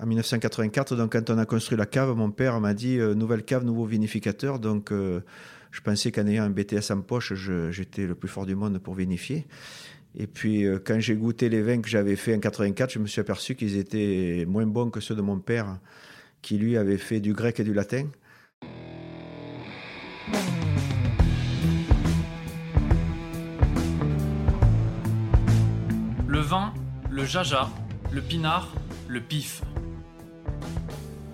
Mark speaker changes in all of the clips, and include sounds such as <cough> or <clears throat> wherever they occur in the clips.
Speaker 1: en 1984, donc quand on a construit la cave, mon père m'a dit nouvelle cave, nouveau vinificateur. Donc je pensais qu'en ayant un BTS en poche, j'étais le plus fort du monde pour vinifier. Et puis, euh, quand j'ai goûté les vins que j'avais fait en 84, je me suis aperçu qu'ils étaient moins bons que ceux de mon père, qui lui avait fait du grec et du latin.
Speaker 2: Le vin, le jaja, le pinard, le pif.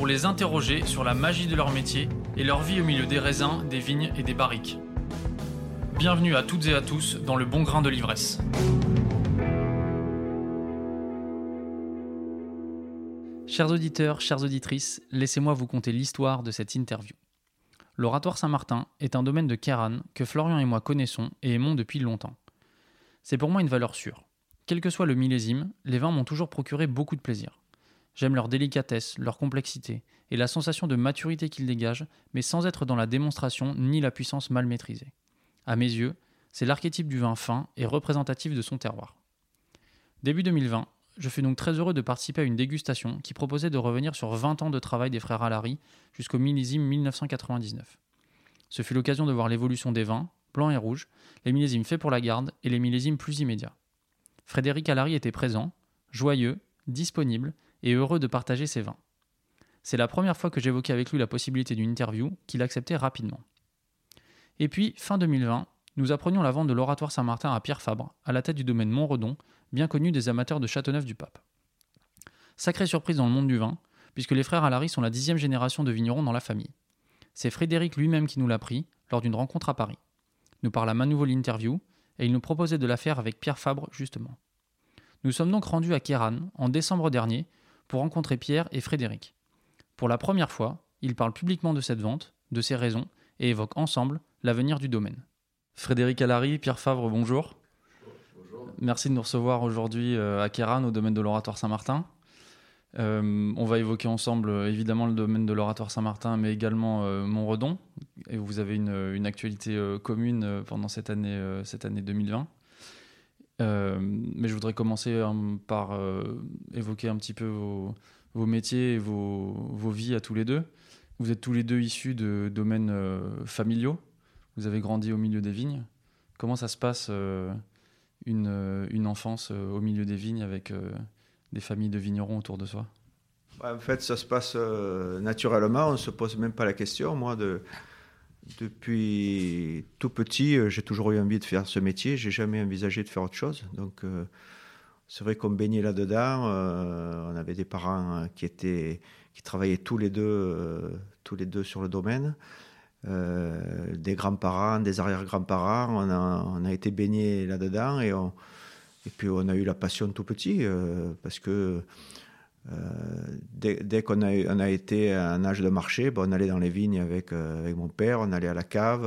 Speaker 2: pour les interroger sur la magie de leur métier et leur vie au milieu des raisins, des vignes et des barriques. Bienvenue à toutes et à tous dans le bon grain de l'ivresse. Chers auditeurs, chères auditrices, laissez-moi vous conter l'histoire de cette interview. L'oratoire Saint-Martin est un domaine de Kéran que Florian et moi connaissons et aimons depuis longtemps. C'est pour moi une valeur sûre. Quel que soit le millésime, les vins m'ont toujours procuré beaucoup de plaisir. J'aime leur délicatesse, leur complexité et la sensation de maturité qu'ils dégagent, mais sans être dans la démonstration ni la puissance mal maîtrisée. À mes yeux, c'est l'archétype du vin fin et représentatif de son terroir. Début 2020, je fus donc très heureux de participer à une dégustation qui proposait de revenir sur 20 ans de travail des frères Alary jusqu'au millésime 1999. Ce fut l'occasion de voir l'évolution des vins, blancs et rouges, les millésimes faits pour la garde et les millésimes plus immédiats. Frédéric Alary était présent, joyeux, disponible et heureux de partager ses vins. C'est la première fois que j'évoquais avec lui la possibilité d'une interview qu'il acceptait rapidement. Et puis, fin 2020, nous apprenions la vente de l'Oratoire Saint-Martin à Pierre Fabre, à la tête du domaine Montredon, bien connu des amateurs de Châteauneuf-du-Pape. Sacrée surprise dans le monde du vin, puisque les frères Alary sont la dixième génération de vignerons dans la famille. C'est Frédéric lui-même qui nous l'a pris lors d'une rencontre à Paris. Nous parlâmes à nouveau l'interview, et il nous proposait de la faire avec Pierre Fabre justement. Nous sommes donc rendus à Kéran en décembre dernier pour rencontrer Pierre et Frédéric. Pour la première fois, ils parlent publiquement de cette vente, de ses raisons, et évoquent ensemble l'avenir du domaine. Frédéric Allary, Pierre Favre, bonjour. Merci de nous recevoir aujourd'hui euh, à Kéran, au domaine de l'Oratoire Saint-Martin. Euh, on va évoquer ensemble euh, évidemment le domaine de l'Oratoire Saint-Martin, mais également Montredon. Et vous avez une, actualité commune pendant cette année, cette année 2020. Mais je voudrais commencer par évoquer un petit peu vos, métiers et vos, vies à tous les deux. Vous êtes tous les deux issus de domaines familiaux. Vous avez grandi au milieu des vignes. Comment ça se passe euh, une, euh, une, enfance euh, au milieu des vignes avec des familles de vignerons autour de soi?
Speaker 1: En fait, ça se passe naturellement. On ne se pose même pas la question. Moi, de, depuis tout petit, j'ai toujours eu envie de faire ce métier. J'ai jamais envisagé de faire autre chose. Donc, c'est vrai qu'on baignait là-dedans. on avait des parents qui étaient, qui travaillaient tous les deux, tous les deux sur le domaine. Euh, des grands-parents, des arrière-grands-parents. On a, été baigné là-dedans et, et puis on a eu la passion tout petit euh, parce que euh, dès, qu'on a, on été à un âge de marché, on allait dans les vignes avec, avec mon père, on allait à la cave.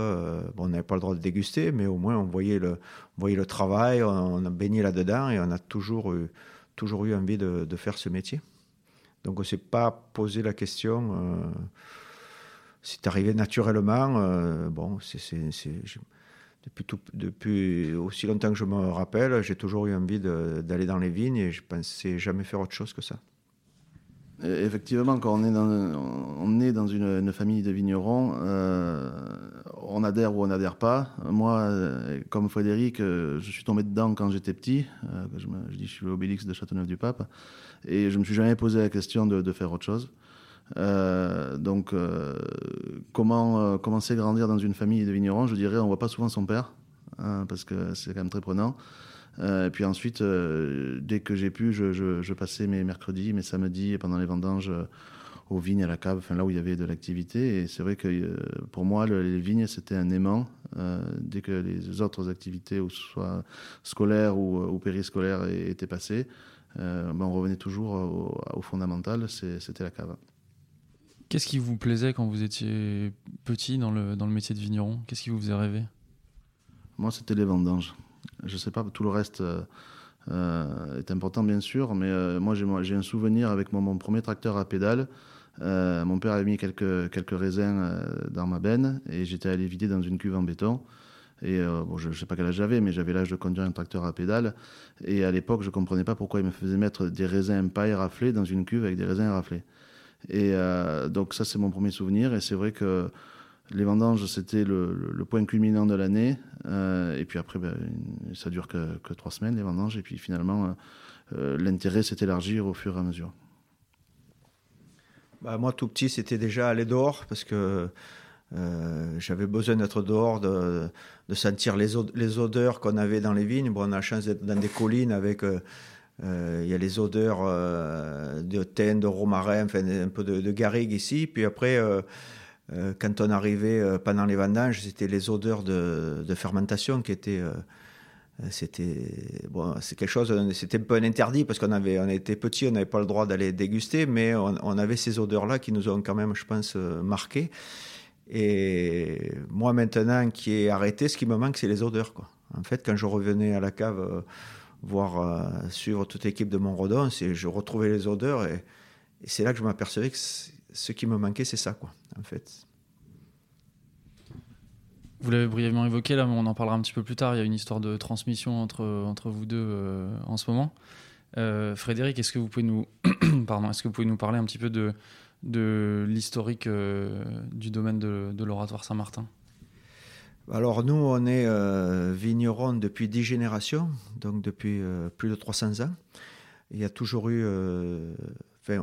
Speaker 1: bon, on n'avait pas le droit de déguster, mais au moins on voyait le, on travail, on, a baigné là-dedans et on a toujours eu, toujours eu envie de, faire ce métier. Donc on ne s'est pas posé la question c'est arrivé naturellement. Euh, bon, depuis, depuis aussi longtemps que je me rappelle, j'ai toujours eu envie d'aller dans les vignes et je pensais jamais faire autre chose que ça.
Speaker 3: Effectivement, quand on est dans, une, famille de vignerons, euh, on adhère ou on n'adhère pas. Moi, euh, comme Frédéric, je suis tombé dedans quand j'étais petit. je, je dis, je suis l'obélix de Châteauneuf-du-Pape. Et je me suis jamais posé la question de, faire autre chose. Euh, donc, euh, comment euh, commencer à grandir dans une famille de vignerons? Je dirais, on voit pas souvent son père, hein, parce que c'est quand même très prenant. Et puis ensuite, dès que j'ai pu, je, je, passais mes mercredis, mes samedis, pendant les vendanges, aux vignes, à la cave, enfin là où il y avait de l'activité. Et c'est vrai que pour moi, les vignes, c'était un aimant. dès que les autres activités, ou soit scolaires ou, ou périscolaires, étaient passées, ben on revenait toujours au, au fondamental, c'était la cave.
Speaker 2: Qu'est-ce qui vous plaisait quand vous étiez petit dans le, dans le métier de vigneron? Qu'est-ce qui vous faisait rêver?
Speaker 3: Moi, c'était les vendanges. Je sais pas, tout le reste euh, euh, est important, bien sûr, mais euh, moi, j'ai un souvenir avec mon, premier tracteur à pédale. mon père avait mis quelques, raisins dans ma benne et j'étais allé vider dans une cuve en béton. Et bon, je ne sais pas quel âge j'avais, mais j'avais l'âge de conduire un tracteur à pédale. Et à l'époque, je ne comprenais pas pourquoi il me faisait mettre des raisins pas éraflés dans une cuve avec des raisins éraflés. Et donc ça, c'est mon premier souvenir. Et c'est vrai que les vendanges, c'était le, point culminant de l'année. Euh, et puis après, ben, ça dure que, trois semaines, les vendanges. Et puis finalement, euh, l'intérêt s'est élargi au fur et à mesure.
Speaker 1: Bah, moi, tout petit, c'était déjà aller dehors parce que j'avais besoin d'être dehors, de, de, sentir les, odeurs qu'on avait dans les vignes. Bon, on a la chance d'être dans des collines avec euh, il y a les odeurs euh, de thym, de romarin, enfin, un peu de, garrigue ici. Puis après, euh, quand on arrivait pendant les vendanges, c'était les odeurs de, fermentation qui étaient c'était bon, c'est quelque chose, c'était un peu un interdit parce qu'on avait, on était petits, on n'avait pas le droit d'aller déguster, mais on, avait ces odeurs-là qui nous ont quand même, je pense, marqué. Et moi maintenant, qui ai arrêté, ce qui me manque, c'est les odeurs. Quoi. En fait, quand je revenais à la cave voir euh, suivre toute l'équipe de Montredon, je retrouvais les odeurs et, c'est là que je m'apercevais que ce qui me manquait, c'est ça, quoi, en fait.
Speaker 2: Vous l'avez brièvement évoqué là, mais on en parlera un petit peu plus tard. Il y a une histoire de transmission entre, entre vous deux euh, en ce moment. Euh, Frédéric, est-ce que vous pouvez nous, <clears throat> pardon, est-ce que vous pouvez nous parler un petit peu de, de l'historique du domaine de, de l'oratoire Saint-Martin?
Speaker 1: Alors nous, on est euh, vignerons depuis dix générations, donc depuis euh, plus de 300 ans. Il y a toujours eu, euh,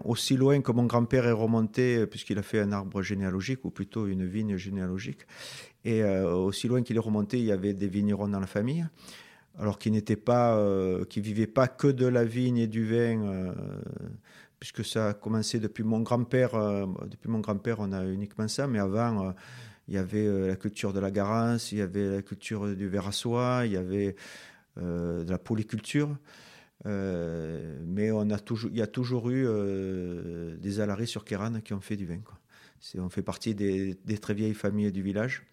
Speaker 1: aussi loin que mon grand-père est remonté, puisqu'il a fait un arbre généalogique, ou plutôt une vigne généalogique, et aussi loin qu'il est remonté, il y avait des vignerons dans la famille, alors qui n'étaient pas, qui vivaient pas que de la vigne et du vin, puisque ça a commencé depuis mon grand-père. depuis mon grand-père, on a uniquement ça, mais avant il y avait euh, la culture de la garance, il y avait la culture du verre à soie, il y avait euh, de la polyculture. Euh, mais on a toujours, il y a toujours eu des alaris sur Kéran qui ont fait du vin. On fait partie des, très vieilles familles du village.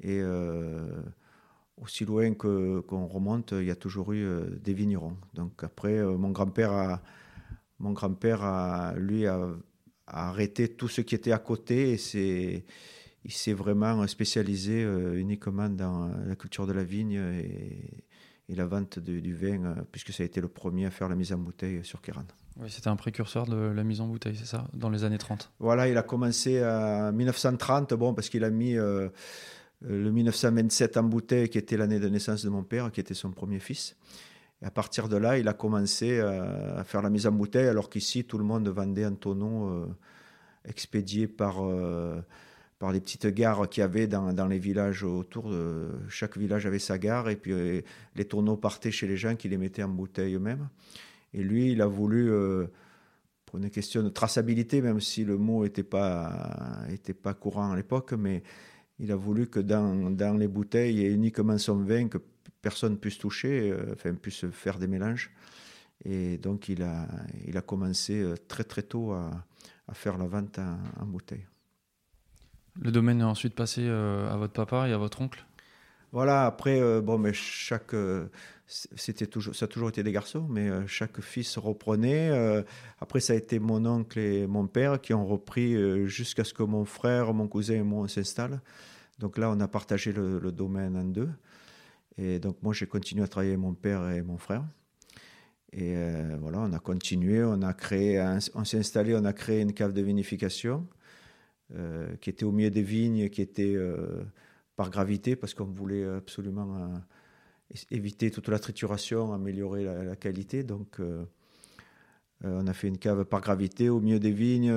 Speaker 1: Et aussi loin qu'on remonte, il y a toujours eu des vignerons. Donc après, mon grand-père a, mon grand-père a, lui, a, arrêté tout ce qui était à côté et il s'est vraiment spécialisé euh, uniquement dans la culture de la vigne la vente du vin, euh, puisque ça a été le premier à faire la mise en bouteille sur Kéran.
Speaker 2: Oui, c'était un précurseur de la mise en bouteille, c'est ça, dans les années 30
Speaker 1: Voilà, il a commencé en 1930, bon, parce qu'il a mis euh, le 1927 en bouteille, qui était l'année de naissance de mon père, qui était son premier fils. Et à partir de là, il a commencé à faire la mise en bouteille, alors qu'ici, tout le monde vendait en tonneau expédié par par les petites gares qu'il y avait dans, dans, les villages autour. De, chaque village avait sa gare et puis euh, les tonneaux partaient chez les gens qui les mettaient en bouteille eux-mêmes. Et lui, il a voulu, euh, pour une question de traçabilité, même si le mot n'était pas, était pas courant à l'époque, mais il a voulu que dans, dans, les bouteilles, ait uniquement son vin, que personne puisse toucher, euh, enfin puisse faire des mélanges. Et donc il a, il a commencé très très tôt à, à faire la vente en bouteille.
Speaker 2: Le domaine est ensuite passé euh, à votre papa et à votre oncle?
Speaker 1: Voilà, après, euh, bon, mais chaque. Euh, c'était toujours, ça a toujours été des garçons, mais chaque fils reprenait. après, ça a été mon oncle et mon père qui ont repris jusqu'à ce que mon frère, mon cousin et moi s'installent. Donc là, on a partagé le, domaine en deux. Et donc, moi, j'ai continué à travailler mon père et mon frère. Et voilà, on a continué, on a créé, on s'est installé, on a créé une cave de vinification. Euh, qui était au milieu des vignes, qui était euh, par gravité, parce qu'on voulait absolument euh, éviter toute la trituration, améliorer la, qualité. Donc, on a fait une cave par gravité au milieu des vignes,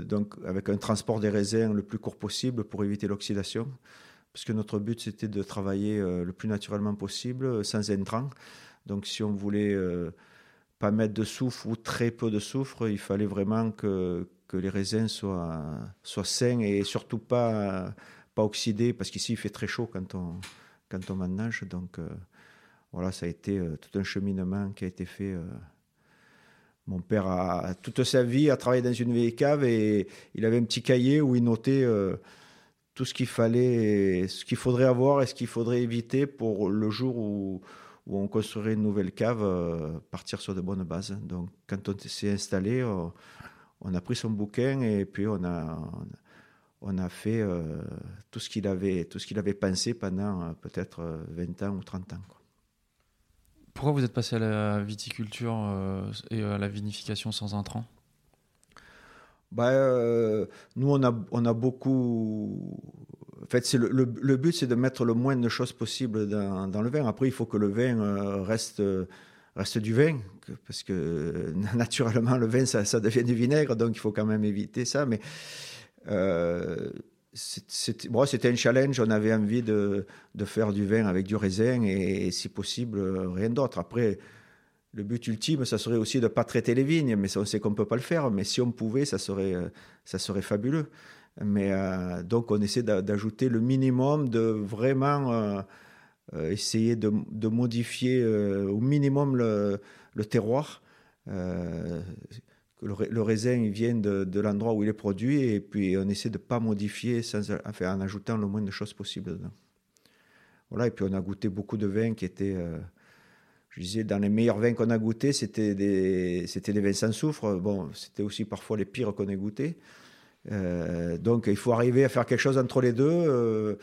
Speaker 1: donc avec un transport des raisins le plus court possible pour éviter l'oxydation. Parce que notre but, c'était de travailler le plus naturellement possible, sans intrants. Donc, si on voulait pas mettre de soufre ou très peu de soufre, il fallait vraiment que, que les raisins soient, soient sains et surtout pas, pas oxydés, parce qu'ici il fait très chaud quand on, quand on mange. Donc euh, voilà, ça a été euh, tout un cheminement qui a été fait euh, Mon père a toute sa vie a travaillé dans une vieille cave et il avait un petit cahier où il notait tout ce qu'il fallait, ce qu'il faudrait avoir et ce qu'il faudrait éviter pour le jour où, où on construirait une nouvelle cave, partir sur de bonnes bases. Donc quand on s'est installé, on a pris son bouquin et puis on a, on a fait euh, tout ce qu'il avait, tout ce qu'il avait pensé pendant euh, peut-être 20 euh, ans ou 30 ans.
Speaker 2: Pourquoi vous êtes passé à la viticulture et à la vinification sans intrants?
Speaker 1: Bah, Nous, on a, on a beaucoup. En fait, c'est le, le, but, c'est de mettre le moins de choses possible dans, dans, le vin. Après, il faut que le vin reste reste du vin, parce que <laughs> naturellement, le vin, ça, devient du vinaigre, donc il faut quand même éviter ça. Mais euh, c'était un challenge. On avait envie de, faire du vin avec du raisin et, si possible, rien d'autre. Après, le but ultime, ça serait aussi de ne pas traiter les vignes, mais on sait qu'on ne peut pas le faire. Mais si on pouvait, ça serait, ça serait fabuleux. Mais euh, donc, on essaie d'ajouter le minimum de vraiment euh, essayer de, de modifier au minimum le, le terroir que le, raisin il vient de, l'endroit où il est produit et puis on essaie de ne pas modifier sans, en ajoutant le moins de choses possible dedans. Voilà, et puis on a goûté beaucoup de vins qui étaient, euh, je disais, dans les meilleurs vins qu'on a goûtés, c'était des, c'était des vins sans soufre. Bon, c'était aussi parfois les pires qu'on ait goûtés. Euh, donc il faut arriver à faire quelque chose entre les deux. Euh,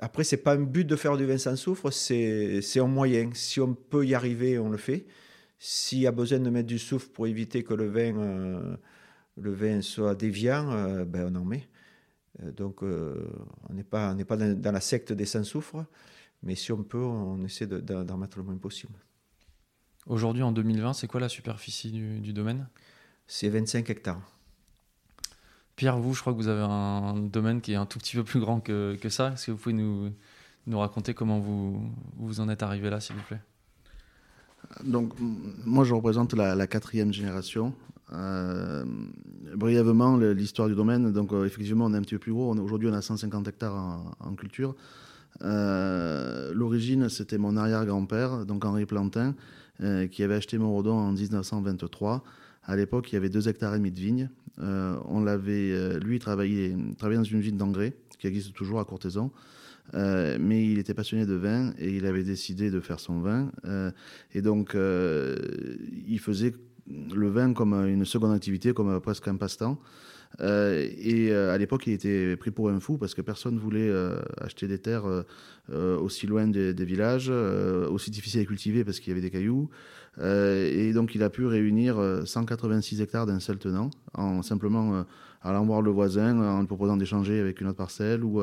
Speaker 1: après, c'est pas un but de faire du vin sans soufre, c'est, un moyen. Si on peut y arriver, on le fait. S'il y a besoin de mettre du soufre pour éviter que le vin, euh, le vin soit déviant, euh, ben on en met. Euh, donc on n'est pas, on pas dans, la secte des sans-soufre, mais si on peut, on essaie d'en mettre le moins possible.
Speaker 2: Aujourd'hui, en 2020, c'est quoi la superficie du, domaine?
Speaker 1: C'est 25 hectares.
Speaker 2: Pierre, vous, je crois que vous avez un domaine qui est un tout petit peu plus grand que, que ça. Est-ce que vous pouvez nous, nous raconter comment vous, vous en êtes arrivé là, s'il vous plaît?
Speaker 3: Donc, moi, je représente la, quatrième génération. Euh, brièvement, l'histoire du domaine. Donc, euh, effectivement, on est un petit peu plus gros. Aujourd'hui, on a 150 hectares en, culture. Euh, l'origine, c'était mon arrière-grand-père, donc Henri Plantin, qui avait acheté Morodon en 1923. À l'époque, il y avait 2 hectares et demi de vignes. On l'avait, lui, travaillait, travaillait dans une ville d'engrais qui existe toujours à Courthézon. Euh, mais il était passionné de vin et il avait décidé de faire son vin. Euh, et donc, euh, il faisait le vin comme une seconde activité, comme presque un passe-temps. et à l'époque, il était pris pour un fou parce que personne ne voulait acheter des terres aussi loin des, des villages, aussi difficiles à cultiver parce qu'il y avait des cailloux. et donc, il a pu réunir 186 hectares d'un seul tenant en simplement allant voir le voisin, en lui proposant d'échanger avec une autre parcelle ou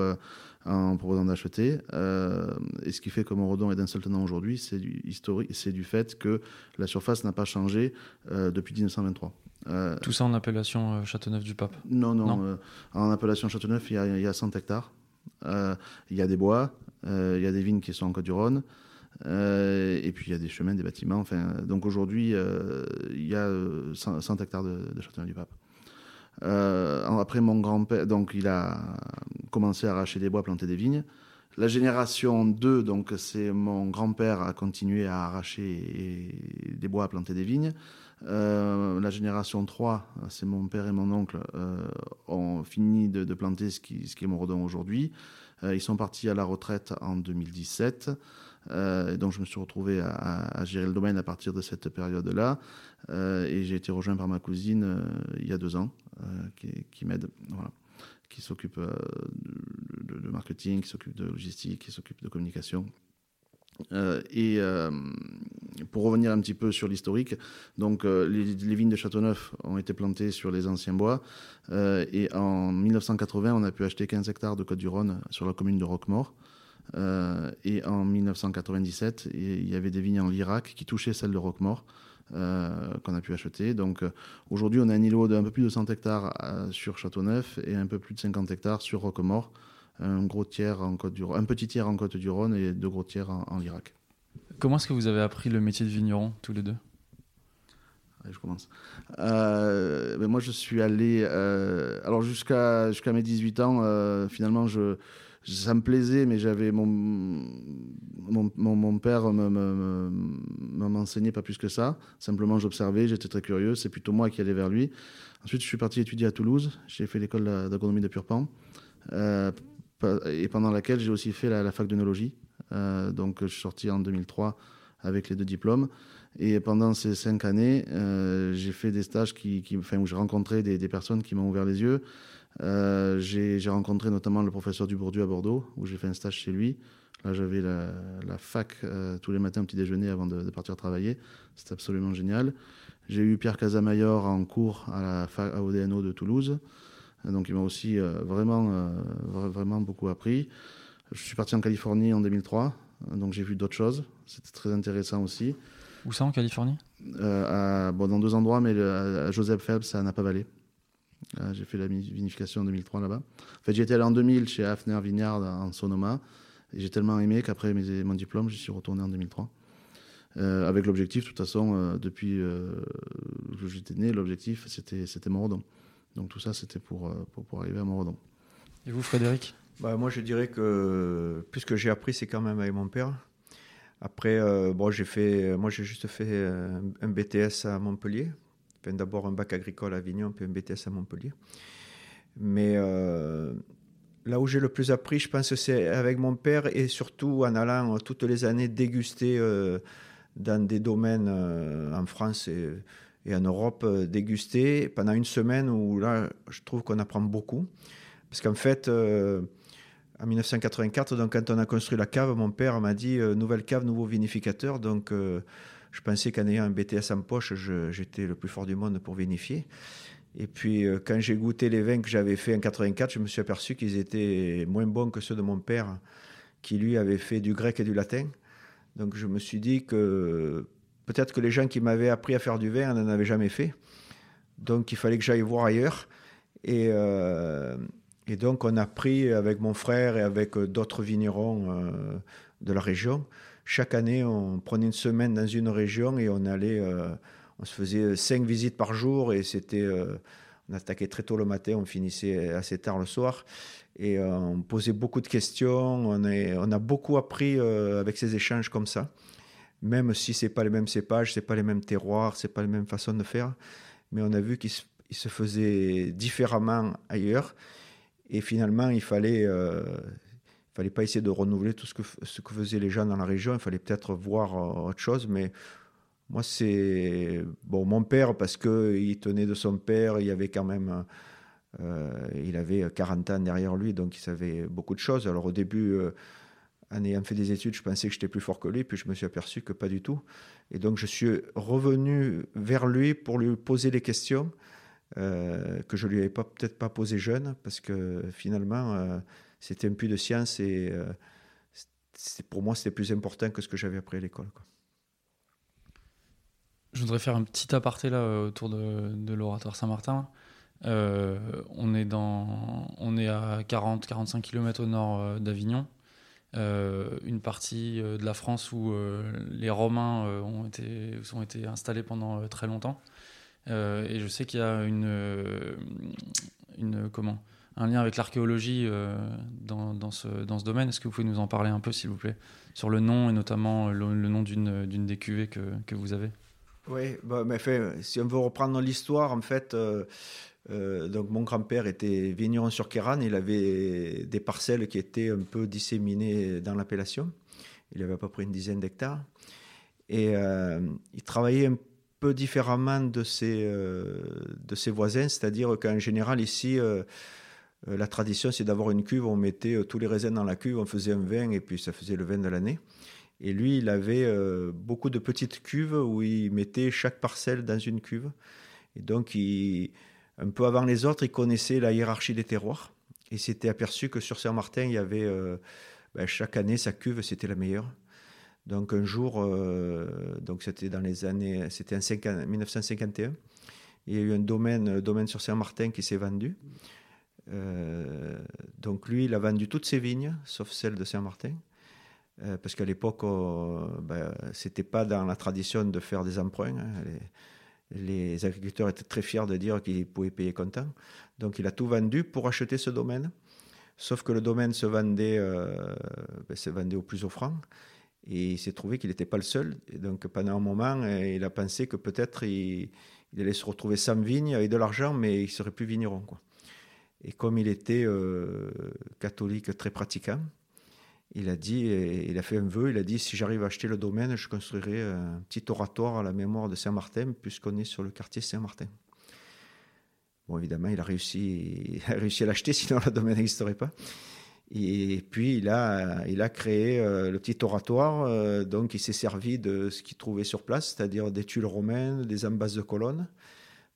Speaker 3: en proposant d'acheter. Euh, et ce qui fait que Morodon est d'un seul tenant aujourd'hui, c'est du historique, c'est du fait que la surface n'a pas changé euh, depuis 1923.
Speaker 2: Euh, Tout ça en appellation Châteauneuf-du-Pape
Speaker 3: Non, non. en appellation Châteauneuf, il y, a, il y a 100 hectares. il y a des bois, il y a des vignes qui sont en Côte-du-Rhône. et puis il y a des chemins, des bâtiments. Enfin, donc aujourd'hui, il y a 100, hectares de, de Châteauneuf-du-Pape. Euh, après mon grand-père, donc il a commencé à arracher des bois, planter des vignes. La génération 2, donc c'est mon grand-père a continué à arracher des bois, à planter des vignes. Euh, la génération 3, c'est mon père et mon oncle, euh, ont fini de, planter ce qui, ce qui est aujourd'hui. ils sont partis à la retraite en 2017. Euh, donc je me suis retrouvé à, gérer le domaine à partir de cette période-là. Euh, et j'ai été rejoint par ma cousine euh, il y a deux ans, qui, m'aide, qui s'occupe de, marketing, qui s'occupe de logistique, qui s'occupe de communication. et pour revenir un petit peu sur l'historique, donc les, les, vignes de Châteauneuf ont été plantées sur les anciens bois. et en 1980, on a pu acheter 15 hectares de Côte-du-Rhône sur la commune de Roquemort. Euh, et en 1997, il y avait des vignes en Lirac qui touchaient celles de Roquemort. Euh, qu'on a pu acheter. Donc euh, aujourd'hui, on a un îlot d'un peu plus de 100 hectares sur Châteauneuf et un peu plus de 50 hectares sur Roquemort. Un, gros tiers en Côte du un petit tiers en Côte du Rhône et deux gros tiers en, Lirac.
Speaker 2: Comment est-ce que vous avez appris le métier de vigneron tous les deux?
Speaker 3: Je commence. Ben moi, je suis allé. alors, jusqu'à jusqu'à mes 18 ans, finalement, je, ça me plaisait, mais j'avais mon, mon, mon, père me, m'enseignait pas plus que ça. Simplement, j'observais, j'étais très curieux. C'est plutôt moi qui allais vers lui. Ensuite, je suis parti étudier à Toulouse. J'ai fait l'école d'agronomie de Purpan, euh, et pendant laquelle j'ai aussi fait la, fac d'œnologie. Euh, donc, je suis sorti en 2003 avec les deux diplômes. Et pendant ces cinq années, euh, j'ai fait des stages qui, enfin, où j'ai rencontré des, personnes qui m'ont ouvert les yeux. Euh, j'ai rencontré notamment le professeur Dubourdieu à Bordeaux, où j'ai fait un stage chez lui. Là, j'avais la, la, fac euh, tous les matins au petit déjeuner avant de, de partir travailler. C'était absolument génial. J'ai eu Pierre Casamayor en cours à la fac, à ODNO de Toulouse. Donc, il m'a aussi euh, vraiment, vraiment beaucoup appris. Je suis parti en Californie en 2003. Donc, j'ai vu d'autres choses. C'était très intéressant aussi.
Speaker 2: Où ça, en Californie?
Speaker 3: À, bon, Dans deux endroits, mais à Joseph Phelps, à Napa Valley. Euh, j'ai fait la vinification en 2003 là-bas. En fait, j'étais allé en 2000 chez Hafner Vineyard en Sonoma. Et j'ai tellement aimé qu'après mon diplôme, j'y suis retourné en 2003. Euh, avec l'objectif, de toute façon, euh, depuis que j'étais né, l'objectif, c'était, c'était Morodon. Donc tout ça, c'était pour, pour, pour, arriver à Morodon.
Speaker 2: Et vous, Frédéric?
Speaker 1: Bah, Moi, je dirais que plus que j'ai appris, c'est quand même avec mon père. Après, bon, j'ai fait, moi, j'ai juste fait un BTS à Montpellier d'abord un bac agricole à Avignon, puis un BTS à Montpellier. Mais euh, là où j'ai le plus appris, je pense, c'est avec mon père et surtout en allant toutes les années déguster euh, dans des domaines euh, en France et, en Europe, déguster pendant une semaine où là, je trouve qu'on apprend beaucoup. Parce qu'en fait, en 1984, donc quand on a construit la cave, mon père m'a dit nouvelle cave, nouveau vinificateur. Donc je pensais qu'en ayant un BTS en poche, j'étais le plus fort du monde pour vinifier. Et puis, euh, quand j'ai goûté les vins que j'avais fait en 84, je me suis aperçu qu'ils étaient moins bons que ceux de mon père, qui lui avait fait du grec et du latin. Donc, je me suis dit que peut-être que les gens qui m'avaient appris à faire du vin n'en avaient jamais fait. Donc, il fallait que j'aille voir ailleurs. Et, euh, donc, on a pris avec mon frère et avec d'autres vignerons euh, de la région chaque année, on prenait une semaine dans une région et on allait, euh, on se faisait cinq visites par jour et c'était, euh, on attaquait très tôt le matin, on finissait assez tard le soir et euh, on posait beaucoup de questions. On, a beaucoup appris avec ces échanges comme ça, même si c'est pas les mêmes cépages, c'est pas les mêmes terroirs, c'est pas les mêmes façons de faire, mais on a vu qu'ils se, faisaient différemment ailleurs et finalement il fallait il fallait pas essayer de renouveler tout ce que, ce que faisaient les gens dans la région. Il fallait peut-être voir euh, autre chose. Mais moi, c'est bon, mon père, parce qu'il tenait de son père, il avait quand même. Euh, il avait 40 ans derrière lui, donc il savait beaucoup de choses. Alors au début, euh, en ayant fait des études, je pensais que j'étais plus fort que lui, puis je me suis aperçu que pas du tout. Et donc je suis revenu vers lui pour lui poser des questions que je lui avais peut-être pas posées jeune, parce que finalement, c'était un puits de science et euh, pour moi, c'était plus important que ce que j'avais appris à l'école.
Speaker 2: Je voudrais faire un petit aparté là euh, autour de, l'oratoire Saint-Martin. Euh, on, est à 40-45 km au nord d'Avignon. une partie de la France où les Romains ont, été, ont été installés pendant très longtemps. et je sais qu'il y a une, une, comment, un lien avec l'archéologie euh, dans, ce, dans ce domaine. Est-ce que vous pouvez nous en parler un peu, s'il vous plaît, sur le nom et notamment le, nom d'une, des cuvées que, que vous avez?
Speaker 1: Oui, bah, mais fait, si on veut reprendre l'histoire, en fait, euh, euh, donc mon grand-père était vigneron sur Kéran. Il avait des parcelles qui étaient un peu disséminées dans l'appellation. Il avait à peu près une dizaine d'hectares. Et il travaillait un peu différemment de ses, de ses voisins, c'est-à-dire qu'en général, ici, la tradition, c'est d'avoir une cuve, on mettait euh, tous les raisins dans la cuve, on faisait un vin et puis ça faisait le vin de l'année. Et lui, il avait euh, beaucoup de petites cuves où il mettait chaque parcelle dans une cuve. Et donc, un peu avant les autres, il connaissait la hiérarchie des terroirs. Et s'était aperçu que sur Saint-Martin, il y avait ben, chaque année sa cuve, c'était la meilleure. Donc un jour, donc c'était dans les années, c'était en 1951, il y a eu un domaine, domaine sur Saint-Martin qui s'est vendu. Euh, donc lui, il a vendu toutes ses vignes, sauf celle de Saint-Martin, euh, parce qu'à l'époque, euh, ben, c'était pas dans la tradition de faire des emprunts. Hein. Les, agriculteurs étaient très fiers de dire qu'ils pouvaient payer comptant. Donc il a tout vendu pour acheter ce domaine. Sauf que le domaine se vendait, ben, se vendait au plus offrant. Et il s'est trouvé qu'il n'était pas le seul. Donc pendant un moment, il a pensé que peut-être il, il, allait se retrouver sans vigne avec de l'argent, mais il serait plus vigneron. Quoi. Et comme il était catholique très pratiquant, il a dit, il a fait un vœu, il a dit si j'arrive à acheter le domaine, je construirai un petit oratoire à la mémoire de Saint-Martin, puisqu'on est sur le quartier Saint-Martin. Bon, évidemment, il a réussi, <laughs> il a à l'acheter, sinon le domaine n'existerait pas. Et puis, il a, il a créé euh, le petit oratoire. Euh, donc, il s'est servi de ce qu'il trouvait sur place, c'est-à-dire des tuiles romaines, des embasses de colonnes.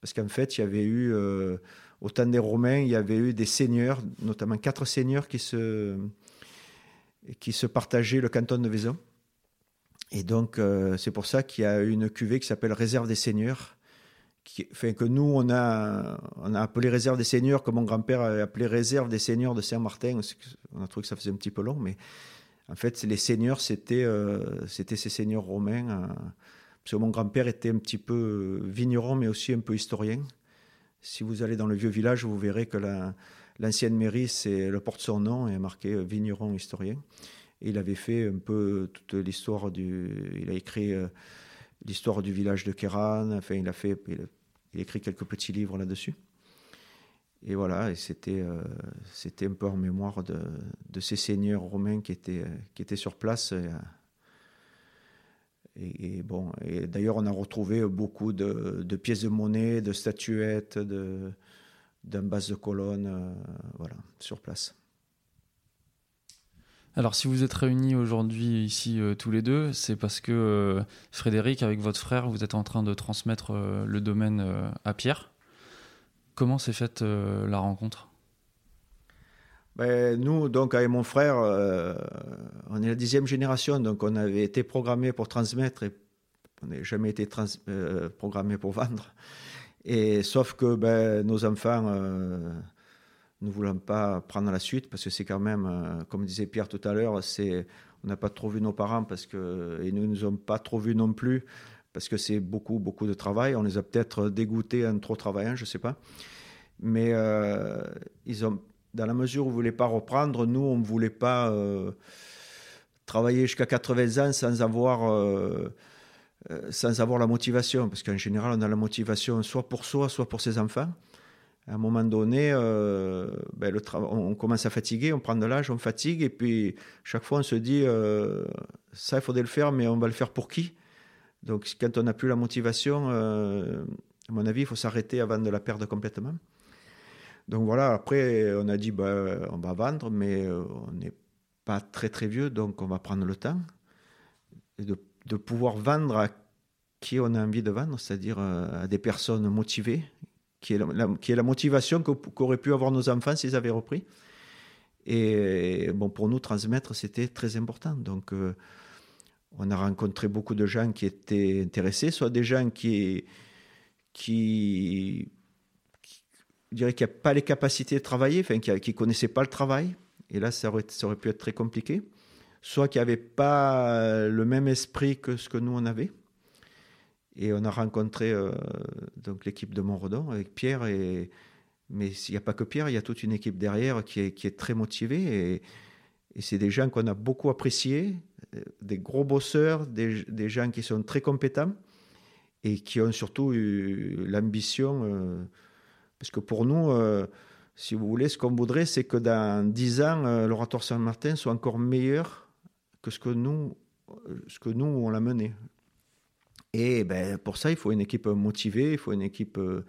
Speaker 1: Parce qu'en fait, il y avait eu, euh, au temps des Romains, il y avait eu des seigneurs, notamment quatre seigneurs qui se, qui se partageaient le canton de Vaison. Et donc, euh, c'est pour ça qu'il y a une cuvée qui s'appelle Réserve des Seigneurs, qui, que nous, on a, on a appelé Réserve des Seigneurs, comme mon grand-père a appelé Réserve des Seigneurs de Saint-Martin. On a trouvé que ça faisait un petit peu long, mais en fait, les seigneurs, c'était euh, ces seigneurs romains. Euh, parce que mon grand-père était un petit peu vigneron, mais aussi un peu historien. Si vous allez dans le vieux village, vous verrez que la, L'ancienne mairie, c'est porte son nom et marqué euh, vigneron historien. Il avait fait un peu toute l'histoire du. Il a écrit euh, l'histoire du village de Kéran. Enfin, il a fait. Il a, écrit quelques petits livres là-dessus. Et voilà, et c'était euh, c'était un peu en mémoire de, de, ces seigneurs romains qui étaient qui étaient sur place. Bon, et d'ailleurs, on a retrouvé beaucoup de, pièces de monnaie, de statuettes, d'un base de colonne euh, voilà, sur place.
Speaker 2: Alors, si vous êtes réunis aujourd'hui ici euh, tous les deux, c'est parce que euh, Frédéric, avec votre frère, vous êtes en train de transmettre le domaine à Pierre. Comment s'est faite la rencontre?
Speaker 1: Ben, Nous, donc, avec mon frère, on est la dixième génération, donc on avait été programmé pour transmettre et on n'a jamais été programmé pour vendre. Et sauf que ben, nos enfants euh, ne voulons pas prendre la suite parce que c'est quand même, euh, comme disait Pierre tout à l'heure, c'est on n'a pas trop vu nos parents parce que et nous ne nous ont pas trop vus non plus parce que c'est beaucoup beaucoup de travail. On les a peut-être dégoûtés en trop travaillant, je sais pas. Mais euh, ils ont, dans la mesure où ils ne voulaient pas reprendre, nous on ne voulait pas travailler jusqu'à 80 ans sans avoir euh, sans avoir la motivation, parce qu'en général, on a la motivation soit pour soi, soit pour ses enfants. À un moment donné, euh, ben, on commence à fatiguer, on prend de l'âge, on fatigue, et puis chaque fois on se dit, euh, ça il faudrait le faire, mais on va le faire pour qui? Donc quand on n'a plus la motivation, à mon avis, il faut s'arrêter avant de la perdre complètement. Donc voilà, après on a dit, ben, on va vendre, mais on n'est pas très très vieux, donc on va prendre le temps de pouvoir vendre à qui on a envie de vendre, c'est-à-dire euh, à des personnes motivées, qui est la, qui est la motivation qu'auraient pu avoir nos enfants s'ils avaient repris. Et bon, pour nous, transmettre, c'était très important. Donc, euh, on a rencontré beaucoup de gens qui étaient intéressés, soit des gens qui, qui, je dirais qu'il n'y a pas les capacités de travailler, enfin, qui ne connaissaient pas le travail. Et là, ça aurait, pu être très compliqué soit qui n'avaient pas le même esprit que ce que nous on avait. Et on a rencontré euh, l'équipe de Montredon avec Pierre. Et, mais il n'y a pas que Pierre, il y a toute une équipe derrière qui est, qui est très motivée. Et, c'est des gens qu'on a beaucoup appréciés, euh, des gros bosseurs, des, gens qui sont très compétents et qui ont surtout eu l'ambition. Euh, parce que pour nous, si vous voulez, ce qu'on voudrait, c'est que dans 10 ans, l'oratoire Saint-Martin soit encore meilleur que ce que nous, ce que nous on l'a mené. Et ben, pour ça, il faut une équipe motivée, il faut une équipe euh,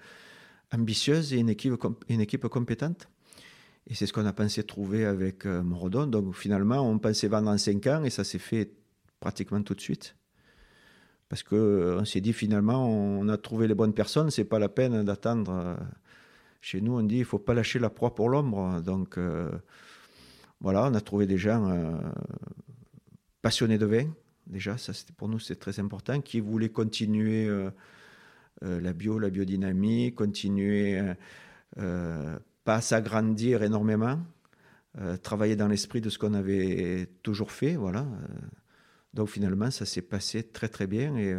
Speaker 1: ambitieuse et une équipe, une équipe compétente. Et c'est ce qu'on a pensé trouver avec euh, Morodon. Donc finalement, on pensait vendre en 5 ans et ça s'est fait pratiquement tout de suite. Parce qu'on euh, s'est dit finalement, on a trouvé les bonnes personnes, c'est pas la peine d'attendre. Chez nous, on dit il faut pas lâcher la proie pour l'ombre. Donc voilà, on a trouvé des gens passionnés de vin, déjà, ça pour nous c'est très important, qui voulaient continuer euh, euh, la bio, la biodynamie, continuer, euh, pas s'agrandir énormément, travailler dans l'esprit de ce qu'on avait toujours fait, voilà. Donc finalement, ça s'est passé très très bien et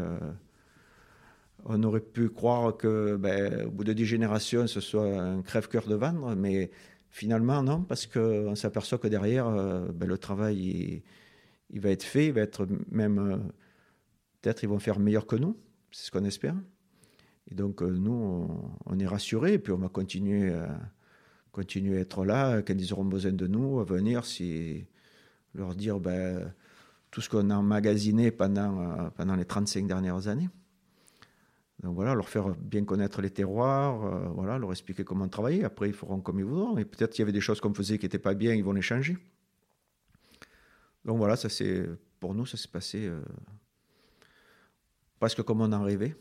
Speaker 1: on aurait pu croire que, ben, au bout de dix générations, ce soit un crève-cœur de vendre, mais Finalement, non, parce qu'on s'aperçoit que derrière, ben, le travail, il, va être fait, il va être même, peut-être ils vont faire meilleur que nous, c'est ce qu'on espère. Et donc, nous, on, est rassurés, et puis on va continuer à, continuer à être là quand ils auront besoin de nous, à venir, si, leur dire ben, tout ce qu'on a emmagasiné pendant, pendant les 35 dernières années. Donc voilà, leur faire bien connaître les terroirs, euh, voilà, leur expliquer comment travailler. Après, ils feront comme ils voudront. Et peut-être qu'il y avait des choses qu'on faisait qui n'étaient pas bien, ils vont les changer. Donc voilà, ça c'est pour nous, ça s'est passé euh, presque comme on en rêvait.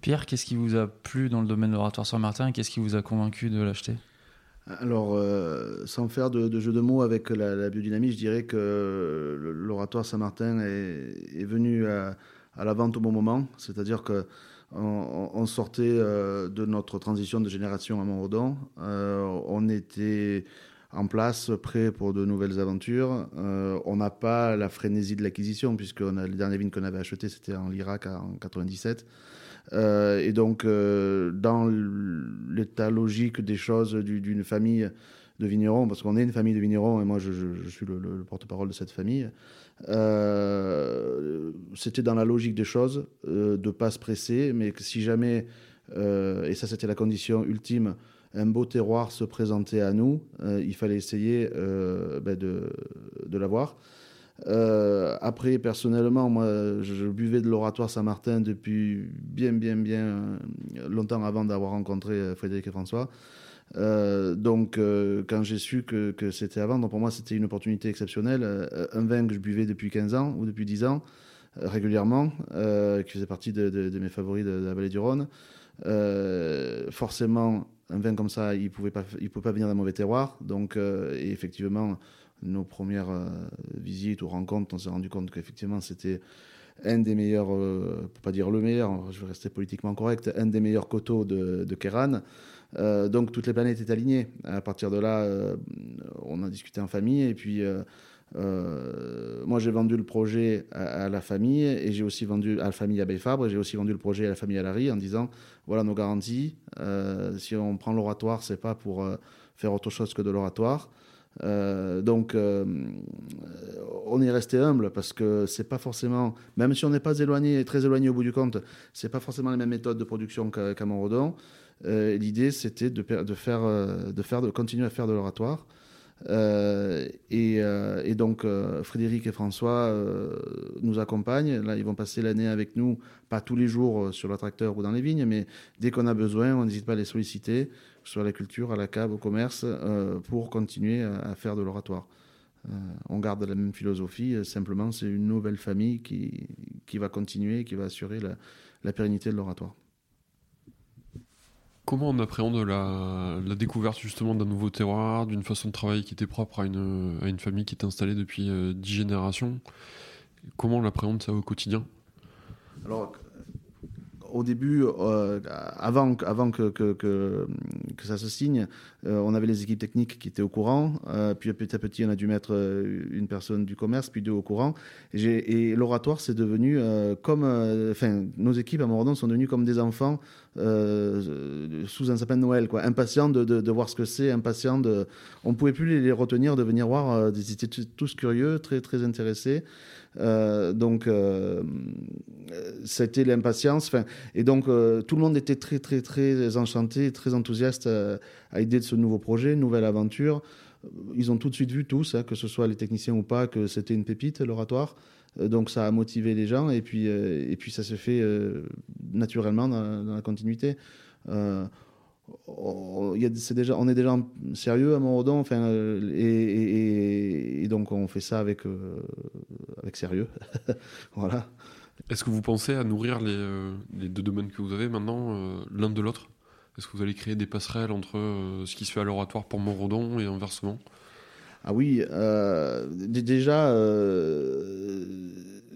Speaker 2: Pierre, qu'est-ce qui vous a plu dans le domaine de l'oratoire Saint-Martin et qu'est-ce qui vous a convaincu de l'acheter?
Speaker 3: Alors, euh, sans faire de, jeu de mots avec la, biodynamie, je dirais que l'oratoire Saint-Martin est, venu à, la vente au bon moment. C'est-à-dire qu'on on sortait euh, de notre transition de génération à Montredon. Euh, on était en place, prêt pour de nouvelles aventures. on n'a pas la frénésie de l'acquisition, puisque on a, les dernières vignes qu'on avait achetées, c'était en Irak en 97. Euh, et donc, euh, dans l'état logique des choses d'une famille de vignerons, parce qu'on est une famille de vignerons et moi je, suis le, porte-parole de cette famille, euh, c'était dans la logique des choses de ne pas se presser, mais que si jamais, et ça c'était la condition ultime, un beau terroir se présentait à nous, il fallait essayer ben de, de l'avoir. Euh, après, personnellement, moi, je buvais de l'oratoire Saint-Martin depuis bien, bien, bien euh, longtemps avant d'avoir rencontré euh, Frédéric et François. Donc, quand j'ai su que, que c'était à vendre, pour moi, c'était une opportunité exceptionnelle. un vin que je buvais depuis 15 ans ou depuis 10 ans, régulièrement, qui faisait partie de, mes favoris de, la vallée du Rhône. forcément, un vin comme ça, il ne pouvait, pas, venir d'un mauvais terroir. Donc, effectivement, nos premières euh, visites ou rencontres, on s'est rendu compte qu'effectivement, c'était un des meilleurs, euh, pour pas dire le meilleur, je vais rester politiquement correct, un des meilleurs coteaux de, de Kéran. Euh, donc toutes les planètes étaient alignées. À partir de là, on a discuté en famille et puis moi j'ai vendu le projet à, la famille et j'ai aussi vendu à la famille Abbé Fabre et j'ai aussi vendu le projet à la famille Alary en disant voilà nos garanties. si on prend l'oratoire, c'est pas pour faire autre chose que de l'oratoire. Euh, donc, euh, on est resté humble parce que c'est pas forcément, même si on n'est pas éloigné, très éloigné au bout du compte, c'est pas forcément les mêmes méthodes de production qu'à Montredon. Euh, l'idée, c'était de, faire, de faire, de continuer à faire de l'oratoire. Et, et, donc, Frédéric et François nous accompagnent. Là, ils vont passer l'année avec nous, pas tous les jours sur le tracteur ou dans les vignes, mais dès qu'on a besoin, on n'hésite pas à les solliciter sur la culture, à la cave, au commerce, euh, pour continuer à, faire de l'oratoire. Euh, on garde la même philosophie, euh, simplement c'est une nouvelle famille qui, qui va continuer, qui va assurer la, la pérennité de l'oratoire.
Speaker 4: Comment on appréhende la, découverte justement d'un nouveau terroir, d'une façon de travailler qui était propre à une, famille qui est installée depuis dix générations? Comment on appréhende ça au quotidien?
Speaker 3: Au début, euh, avant, que, ça se signe, euh, on avait les équipes techniques qui étaient au courant. Euh, puis petit à petit, on a dû mettre une personne du commerce, puis deux au courant. Et, l'oratoire, c'est devenu comme. Enfin, nos équipes à Moradon sont devenues comme des enfants sous un sapin de Noël, quoi. Impatients de, de, voir ce que c'est, impatients de. On ne pouvait plus les, retenir, de venir voir. ils étaient tous curieux, très, très intéressés. Euh, donc, euh, c'était l'impatience. Et donc, euh, tout le monde était très, très, très enchanté, très enthousiaste à l'idée de ce nouveau projet, nouvelle aventure. Ils ont tout de suite vu tous, hein, que ce soit les techniciens ou pas, que c'était une pépite, l'oratoire. Donc ça a motivé les gens et puis, et puis ça se fait naturellement dans, dans, la continuité on, y a, est déjà, on est déjà sérieux à Montredon, enfin, euh, et, donc on fait ça avec, euh, avec sérieux. <laughs> voilà.
Speaker 4: Est-ce que vous pensez à nourrir les, euh, les deux domaines que vous avez maintenant, l'un de l'autre? Est-ce que vous allez créer des passerelles entre ce qui se fait à l'oratoire pour Montredon et inversement?
Speaker 3: Ah oui, déjà,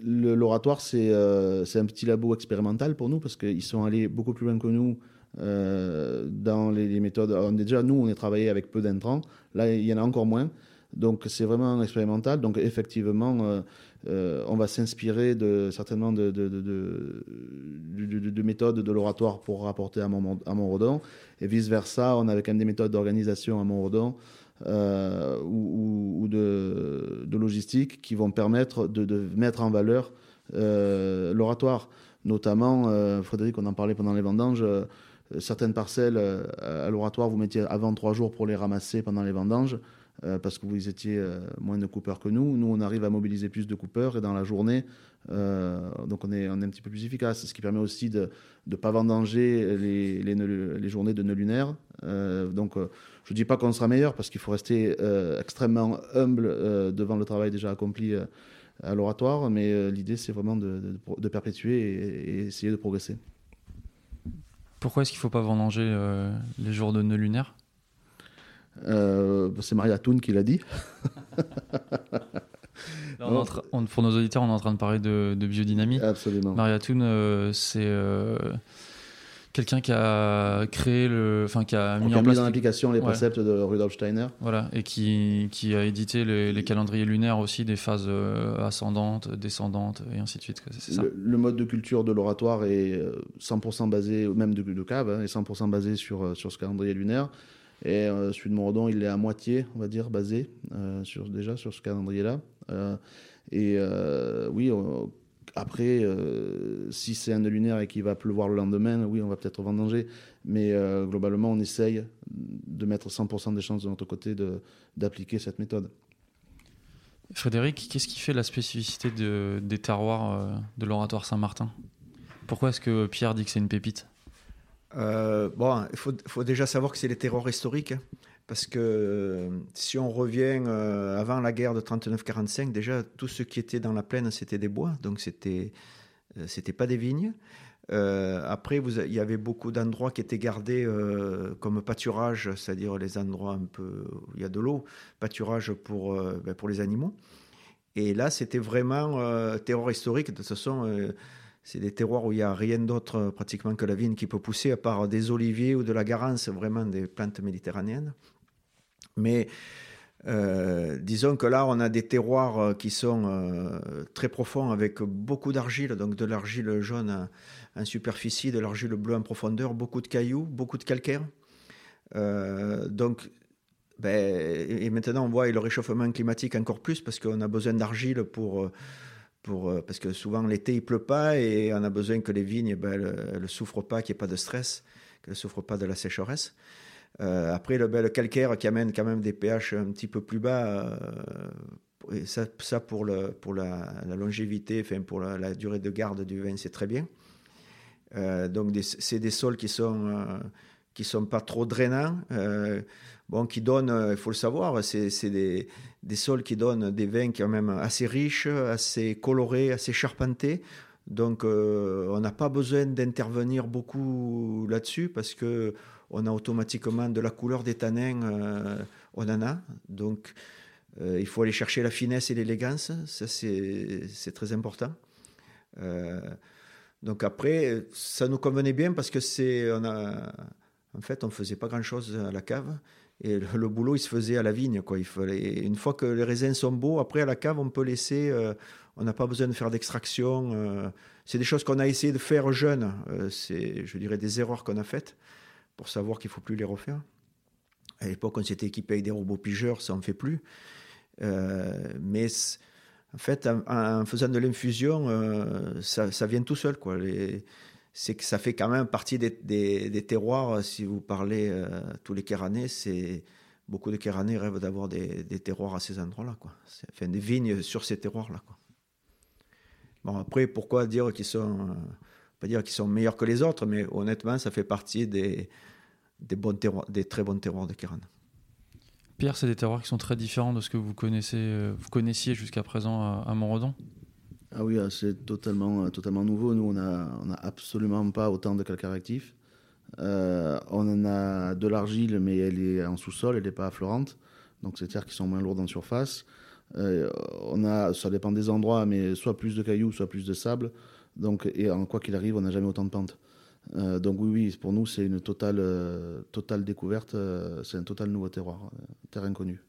Speaker 3: l'oratoire, c'est un petit labo expérimental pour nous, parce qu'ils sont allés beaucoup plus loin que nous euh, dans les, méthodes. déjà, nous, on est travaillé avec peu d'intrants. Là, il y en a encore moins. Donc c'est vraiment expérimental. Donc effectivement, on va s'inspirer certainement de, de, de, méthodes de l'oratoire pour rapporter à, Montredon. Et vice-versa, on a quand même des méthodes d'organisation à Montredon ou, ou, de, logistique qui vont permettre de, mettre en valeur l'oratoire. Notamment, Frédéric, on en parlait pendant les vendanges, certaines parcelles à l'oratoire, vous mettiez avant trois jours pour les ramasser pendant les vendanges. Euh, parce que vous étiez euh, moins de coupeurs que nous. Nous, on arrive à mobiliser plus de coupeurs et dans la journée, euh, donc on est, un petit peu plus efficace. Ce qui permet aussi de ne pas vendanger les, journées de nœuds lunaires. donc je ne dis pas qu'on sera meilleur parce qu'il faut rester extrêmement humble devant le travail déjà accompli à l'oratoire, mais l'idée c'est vraiment de, de, perpétuer et, et, essayer de progresser.
Speaker 2: Pourquoi est-ce qu'il ne faut pas vendanger les jours de nœuds lunaires?
Speaker 3: Euh, c'est Maria Thun qui l'a dit. <laughs>
Speaker 2: pour nos auditeurs, on est en train de parler de, biodynamie.
Speaker 3: Absolument.
Speaker 2: Maria Thun, euh, c'est euh, quelqu'un qui a créé le, enfin qui a
Speaker 3: mis
Speaker 2: en
Speaker 3: place application les préceptes de Rudolf Steiner.
Speaker 2: Voilà, et qui, qui a édité les, calendriers lunaires aussi des phases ascendantes, descendantes et ainsi de suite.
Speaker 3: Ça. Le, mode de culture de l'oratoire est 100% basé, même de, de cave, hein, est 100% basé sur sur ce calendrier lunaire. Et euh, celui de Morodon, il est à moitié, on va dire, basé euh, sur, déjà sur ce calendrier-là. Euh, et oui, après, si c'est un lunaire et qu'il va pleuvoir le lendemain, oui, on va peut-être vendanger. Mais globalement, on essaye de mettre 100% des chances de notre côté d'appliquer cette méthode.
Speaker 2: Frédéric, qu'est-ce qui fait la spécificité de, des terroirs de l'oratoire Saint-Martin? Pourquoi est-ce que Pierre dit que c'est une pépite?
Speaker 1: Euh, bon, il faut, déjà savoir que c'est les terroirs historiques, hein, parce que euh, si on revient euh, avant la guerre de 39-45, déjà tout ce qui était dans la plaine, c'était des bois, donc c'était c'était pas des vignes. après, vous, il y avait beaucoup d'endroits qui étaient gardés comme pâturage, c'est-à-dire les endroits un peu où il y a de l'eau, pâturage pour, ben, pour les animaux. Et là, c'était vraiment terroir historique. De toute façon, c'est des terroirs où il n'y a rien d'autre euh, pratiquement que la vigne qui peut pousser, à part des oliviers ou de la garance, vraiment des plantes méditerranéennes. Mais euh, disons que là, on a des terroirs euh, qui sont très profonds avec beaucoup d'argile, donc de l'argile jaune en, superficie, de l'argile bleue en profondeur, beaucoup de cailloux, beaucoup de calcaire. donc, ben, et maintenant, on voit le réchauffement climatique encore plus parce qu'on a besoin d'argile pour euh, parce que souvent l'été il pleut pas et on a besoin que les vignes ben, ne souffrent pas, qu'il n'y ait pas de stress, qu'elles ne souffrent pas de la sécheresse. Euh, après le, ben, calcaire qui amène quand même des pH un petit peu plus bas, euh, ça, pour, le, pour la, longévité, enfin pour la, durée de garde du vin, c'est très bien. donc c'est des sols qui sont qui sont pas trop drainants bon, qui donnent, euh, il faut le savoir, c'est des, sols qui donnent des vins quand même assez riches, assez colorés, assez charpentés. Donc, euh, on n'a pas besoin d'intervenir beaucoup là-dessus parce que on a automatiquement de la couleur des tanins, euh, on en a. Donc, il faut aller chercher la finesse et l'élégance, ça c'est très important. donc après, ça nous convenait bien parce que c'est, on en fait, on faisait pas grand-chose à la cave. Et le, boulot, il se faisait à la vigne. Quoi. Il fallait, une fois que les raisins sont beaux, après à la cave, on peut laisser. Euh, on n'a pas besoin de faire d'extraction. Euh. c'est des choses qu'on a essayé de faire jeune. Euh, c'est, je dirais, des erreurs qu'on a faites pour savoir qu'il ne faut plus les refaire. À l'époque, on s'était équipé avec des robots pigeurs, ça ne fait plus. mais en fait, en, faisant de l'infusion, ça, ça, vient tout seul. Quoi. C'est que ça fait quand même partie des, terroirs. Euh, si vous parlez euh, tous les Kéranais, c'est beaucoup de Kéranais rêvent d'avoir des, terroirs à ces endroits-là, quoi. Enfin, des vignes sur ces terroirs-là, quoi. Bon, après, pourquoi dire qu'ils sont, euh, pas dire qu'ils sont meilleurs que les autres, mais honnêtement, ça fait partie des, des bons terroirs, des très bons terroirs de Kéran.
Speaker 2: Pierre, c'est des terroirs qui sont très différents de ce que vous connaissez, vous connaissiez jusqu'à présent à, à Montredon?
Speaker 3: Ah oui, ah, c'est totalement, euh, totalement nouveau. Nous, on n'a on a absolument pas autant de calcaire actif. Euh, on en a de l'argile, mais elle est en sous-sol, elle n'est pas affleurante. Donc, c'est terres qui sont moins lourdes en surface. Euh, on a, ça dépend des endroits, mais soit plus de cailloux, soit plus de sable. Donc, et en quoi qu'il arrive, on n'a jamais autant de pente. donc oui, oui, pour nous, c'est une totale, totale découverte. c'est un total nouveau terroir, terre inconnue.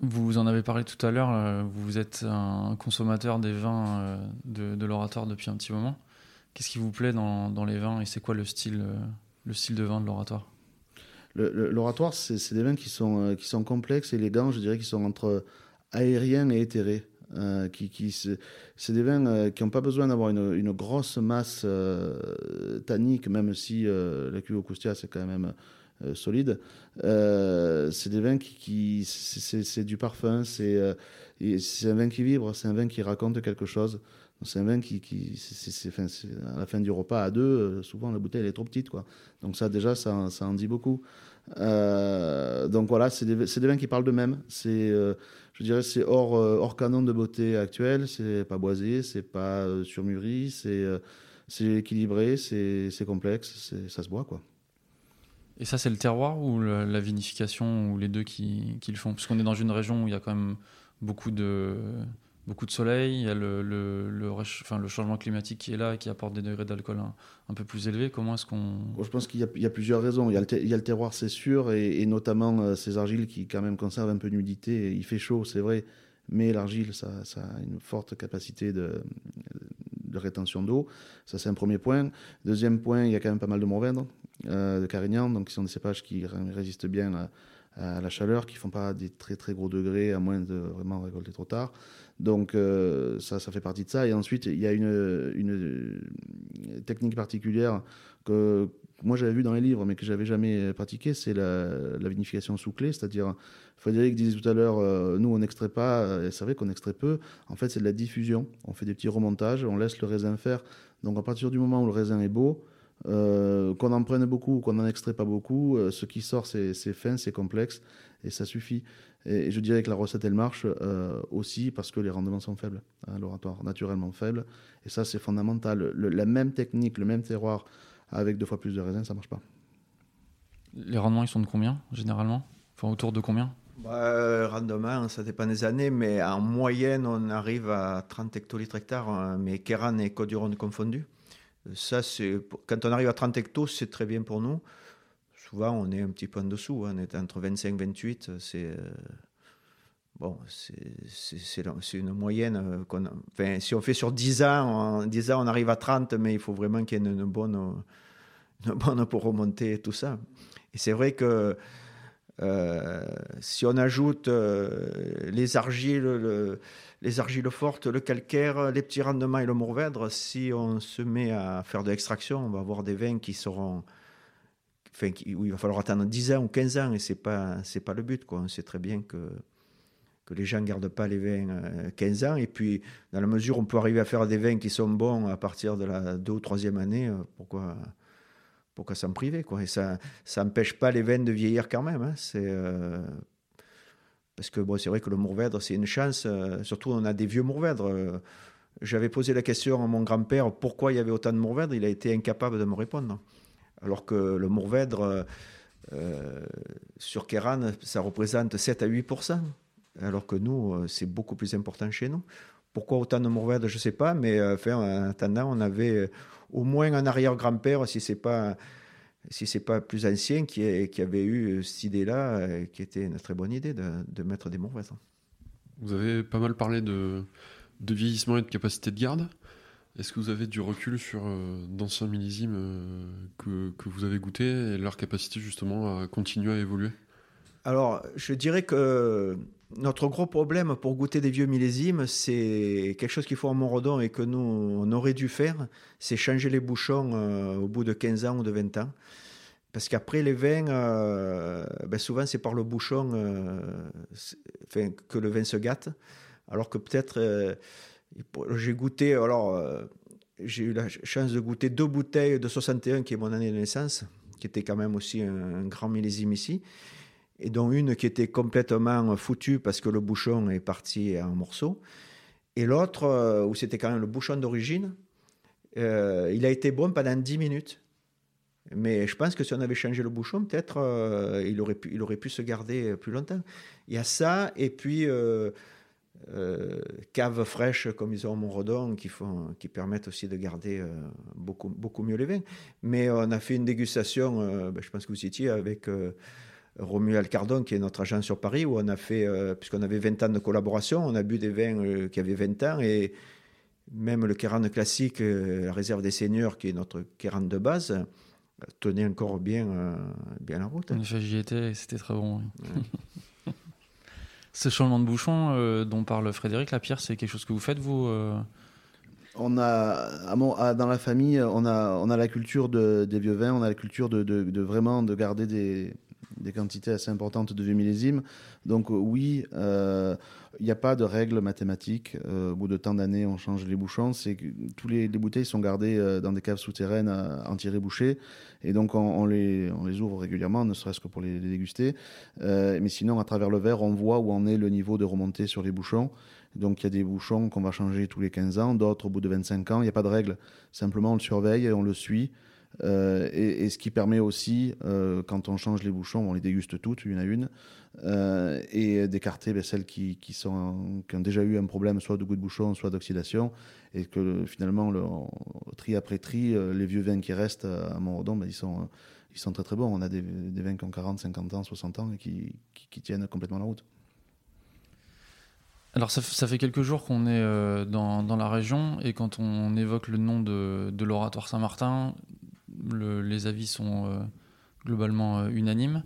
Speaker 2: Vous en avez parlé tout à l'heure, euh, vous êtes un consommateur des vins euh, de, de l'oratoire depuis un petit moment. Qu'est-ce qui vous plaît dans, dans les vins et c'est quoi le style, euh, le style de vin de l'oratoire?
Speaker 3: L'oratoire, c'est des vins qui sont, qui sont complexes, élégants, je dirais, qui sont entre aériens et éthérés. Euh, qui, qui c'est des vins qui n'ont pas besoin d'avoir une, une, grosse masse euh, tannique, même si la cuve au c'est quand même euh, solide. Euh, c'est des vins qui, qui c'est du parfum, c'est euh, c'est un vin qui vibre, c'est un vin qui raconte quelque chose. C'est un vin qui, qui c'est, à la fin du repas à deux, souvent la bouteille elle est trop petite, quoi. Donc ça déjà, ça, ça en dit beaucoup. donc voilà, c'est des, des, vins qui parlent d'eux-mêmes. C'est, je dirais, c'est hors, hors canon de beauté actuel. C'est pas boisé, c'est pas surmûri, c'est, c'est équilibré, c'est, complexe, ça se boit, quoi.
Speaker 2: Et ça, c'est le terroir ou la, vinification ou les deux qui, qui le font? Parce qu'on est dans une région où il y a quand même beaucoup de, beaucoup de soleil, il y a le, changement climatique qui est là et qui apporte des degrés d'alcool un, peu plus élevés. Comment est-ce qu'on...
Speaker 3: Je pense qu'il y, a plusieurs raisons. Il y a le, terroir, c'est sûr, et, notamment euh, ces argiles qui quand même conservent un peu d'humidité. Il fait chaud, c'est vrai, mais l'argile, ça, a une forte capacité de, de rétention d'eau. Ça, c'est un premier point. Deuxième point, il y a quand même pas mal de Mourvèdre. Euh, de Carignan, donc qui sont des cépages qui résistent bien à, la chaleur, qui font pas des très très gros degrés, à moins de vraiment récolter trop tard. Donc euh, ça, ça fait partie de ça. Et ensuite, il y a une, une technique particulière que moi j'avais vu dans les livres, mais que j'avais jamais pratiqué, c'est la, vinification sous clé, c'est-à-dire, Frédéric disait tout à l'heure, euh, nous on n'extrait pas, et c'est vrai qu'on extrait peu, en fait c'est de la diffusion, on fait des petits remontages, on laisse le raisin faire, donc à partir du moment où le raisin est beau, euh, qu'on en prenne beaucoup ou qu'on n'en extrait pas beaucoup, euh, ce qui sort, c'est fin, c'est complexe, et ça suffit. Et, je dirais que la recette, elle marche euh, aussi parce que les rendements sont faibles, hein, l'oratoire, naturellement faible. Et ça, c'est fondamental. la même technique, le même terroir, avec deux fois plus de raisin, ça marche pas.
Speaker 2: Les rendements, ils sont de combien, généralement? Enfin, autour de combien?
Speaker 1: Bah, rendement, ça dépend des années, mais en moyenne, on arrive à 30 hectolitres hectares, hein, mais Kéran et Côte-du-Rhône confondus. Ça, quand on arrive à 30 hectos, c'est très bien pour nous. Souvent, on est un petit peu en dessous. Hein. On est entre 25 et 28. C'est euh, bon, une moyenne. Euh, si on fait sur 10 ans, 10 ans, on arrive à 30, mais il faut vraiment qu'il y ait une, bonne, une bonne pour remonter tout ça. Et c'est vrai que euh, si on ajoute les argiles, le, les argiles fortes, le calcaire, les petits rendements et le mourvèdre, si on se met à faire de l'extraction, on va avoir des vins qui seront. Où il va falloir attendre 10 ans ou 15 ans, et ce n'est pas, pas le but. Quoi. On sait très bien que, que les gens ne gardent pas les vins 15 euh, ans, et puis dans la mesure où on peut arriver à faire des vins qui sont bons à partir de la deux ou troisième année, euh, pourquoi, pourquoi s'en priver quoi. Et ça n'empêche pas les vins de vieillir quand même. Hein. C'est. Euh, parce que bon, c'est vrai que le Mourvèdre, c'est une chance. Euh, surtout, on a des vieux Mourvèdres. Euh, j'avais posé la question à mon grand-père pourquoi il y avait autant de Mourvèdres. Il a été incapable de me répondre. Alors que le Mourvèdre, euh, sur Kéran, ça représente 7 à 8% alors que nous, c'est beaucoup plus important chez nous. Pourquoi autant de Mourvèdre, je ne sais pas, mais enfin, en attendant, on avait au moins un arrière-grand-père, si c'est pas si c'est pas plus ancien qui, avait eu cette idée-là, euh, qui était une très bonne idée de, mettre des mourvèdres.
Speaker 4: Vous avez pas mal parlé de, vieillissement et de capacité de garde. Est-ce que vous avez du recul sur euh, d'anciens millésimes euh, que, que, vous avez goûté et leur capacité justement à continuer à évoluer?
Speaker 1: Alors, je dirais que notre gros problème pour goûter des vieux millésimes, c'est quelque chose qu'il faut en Montredon et que nous, on aurait dû faire, c'est changer les bouchons euh, au bout de 15 ans ou de 20 ans. Parce qu'après, les vins, euh, ben souvent, c'est par le bouchon euh, que le vin se gâte. Alors que peut-être, j'ai goûté, alors, j'ai eu la chance de goûter deux bouteilles de 61, qui est mon année de naissance, qui était quand même aussi un grand millésime ici et dont une qui était complètement foutue parce que le bouchon est parti en morceaux, et l'autre euh, où c'était quand même le bouchon d'origine, euh, il a été bon pendant 10 minutes. Mais je pense que si on avait changé le bouchon, peut-être euh, il, aurait pu, il aurait pu se garder plus longtemps. Il y a ça, et puis caves fraîches comme ils ont au Montredon qui, font, qui permettent aussi de garder beaucoup, beaucoup mieux les vins. Mais on a fait une dégustation, ben, je pense que vous étiez, avec Romuald Cardon, qui est notre agent sur Paris, où on a fait, puisqu'on avait 20 ans de collaboration, on a bu des vins qui avaient 20 ans et même le Kéran classique, la réserve des seigneurs, qui est notre Kéran de base, tenait encore bien, bien la route.
Speaker 2: En effet, j'y étais c'était très bon. <laughs> Ce changement de bouchon dont parle Frédéric Lapierre, c'est quelque chose que vous faites, vous
Speaker 3: on a, dans la famille, on a, on a la culture des vieux vins, on a la culture de, vraiment de garder des, quantités assez importantes de vieux millésimes. Donc oui, euh, il n'y a pas de règles mathématiques. Euh, au bout de tant d'années, on change les bouchons. C'est tous les, bouteilles sont gardées euh, dans des caves souterraines entières bouchées, et donc on, les, on les ouvre régulièrement, ne serait-ce que pour les, les déguster. mais sinon, à travers le verre, on voit où en est le niveau de remontée sur les bouchons. Donc il y a des bouchons qu'on va changer tous les 15 ans, d'autres au bout de 25 ans. Il n'y a pas de règle. Simplement, on le surveille et on le suit. Euh, et, ce qui permet aussi, euh, quand on change les bouchons, on les déguste toutes, une à une, euh, et d'écarter ben, celles qui, ont déjà eu un problème, soit de goût de bouchon, soit d'oxydation, et que finalement, le, tri après tri, les vieux vins qui restent à Montredon, ben, ils, sont, très très bons. On a des, vins qui ont 40, 50 ans, 60 ans et qui, tiennent complètement la route.
Speaker 2: Alors ça, fait quelques jours qu'on est dans, la région et quand on évoque le nom de, l'oratoire Saint-Martin, les avis sont euh, globalement euh, unanimes.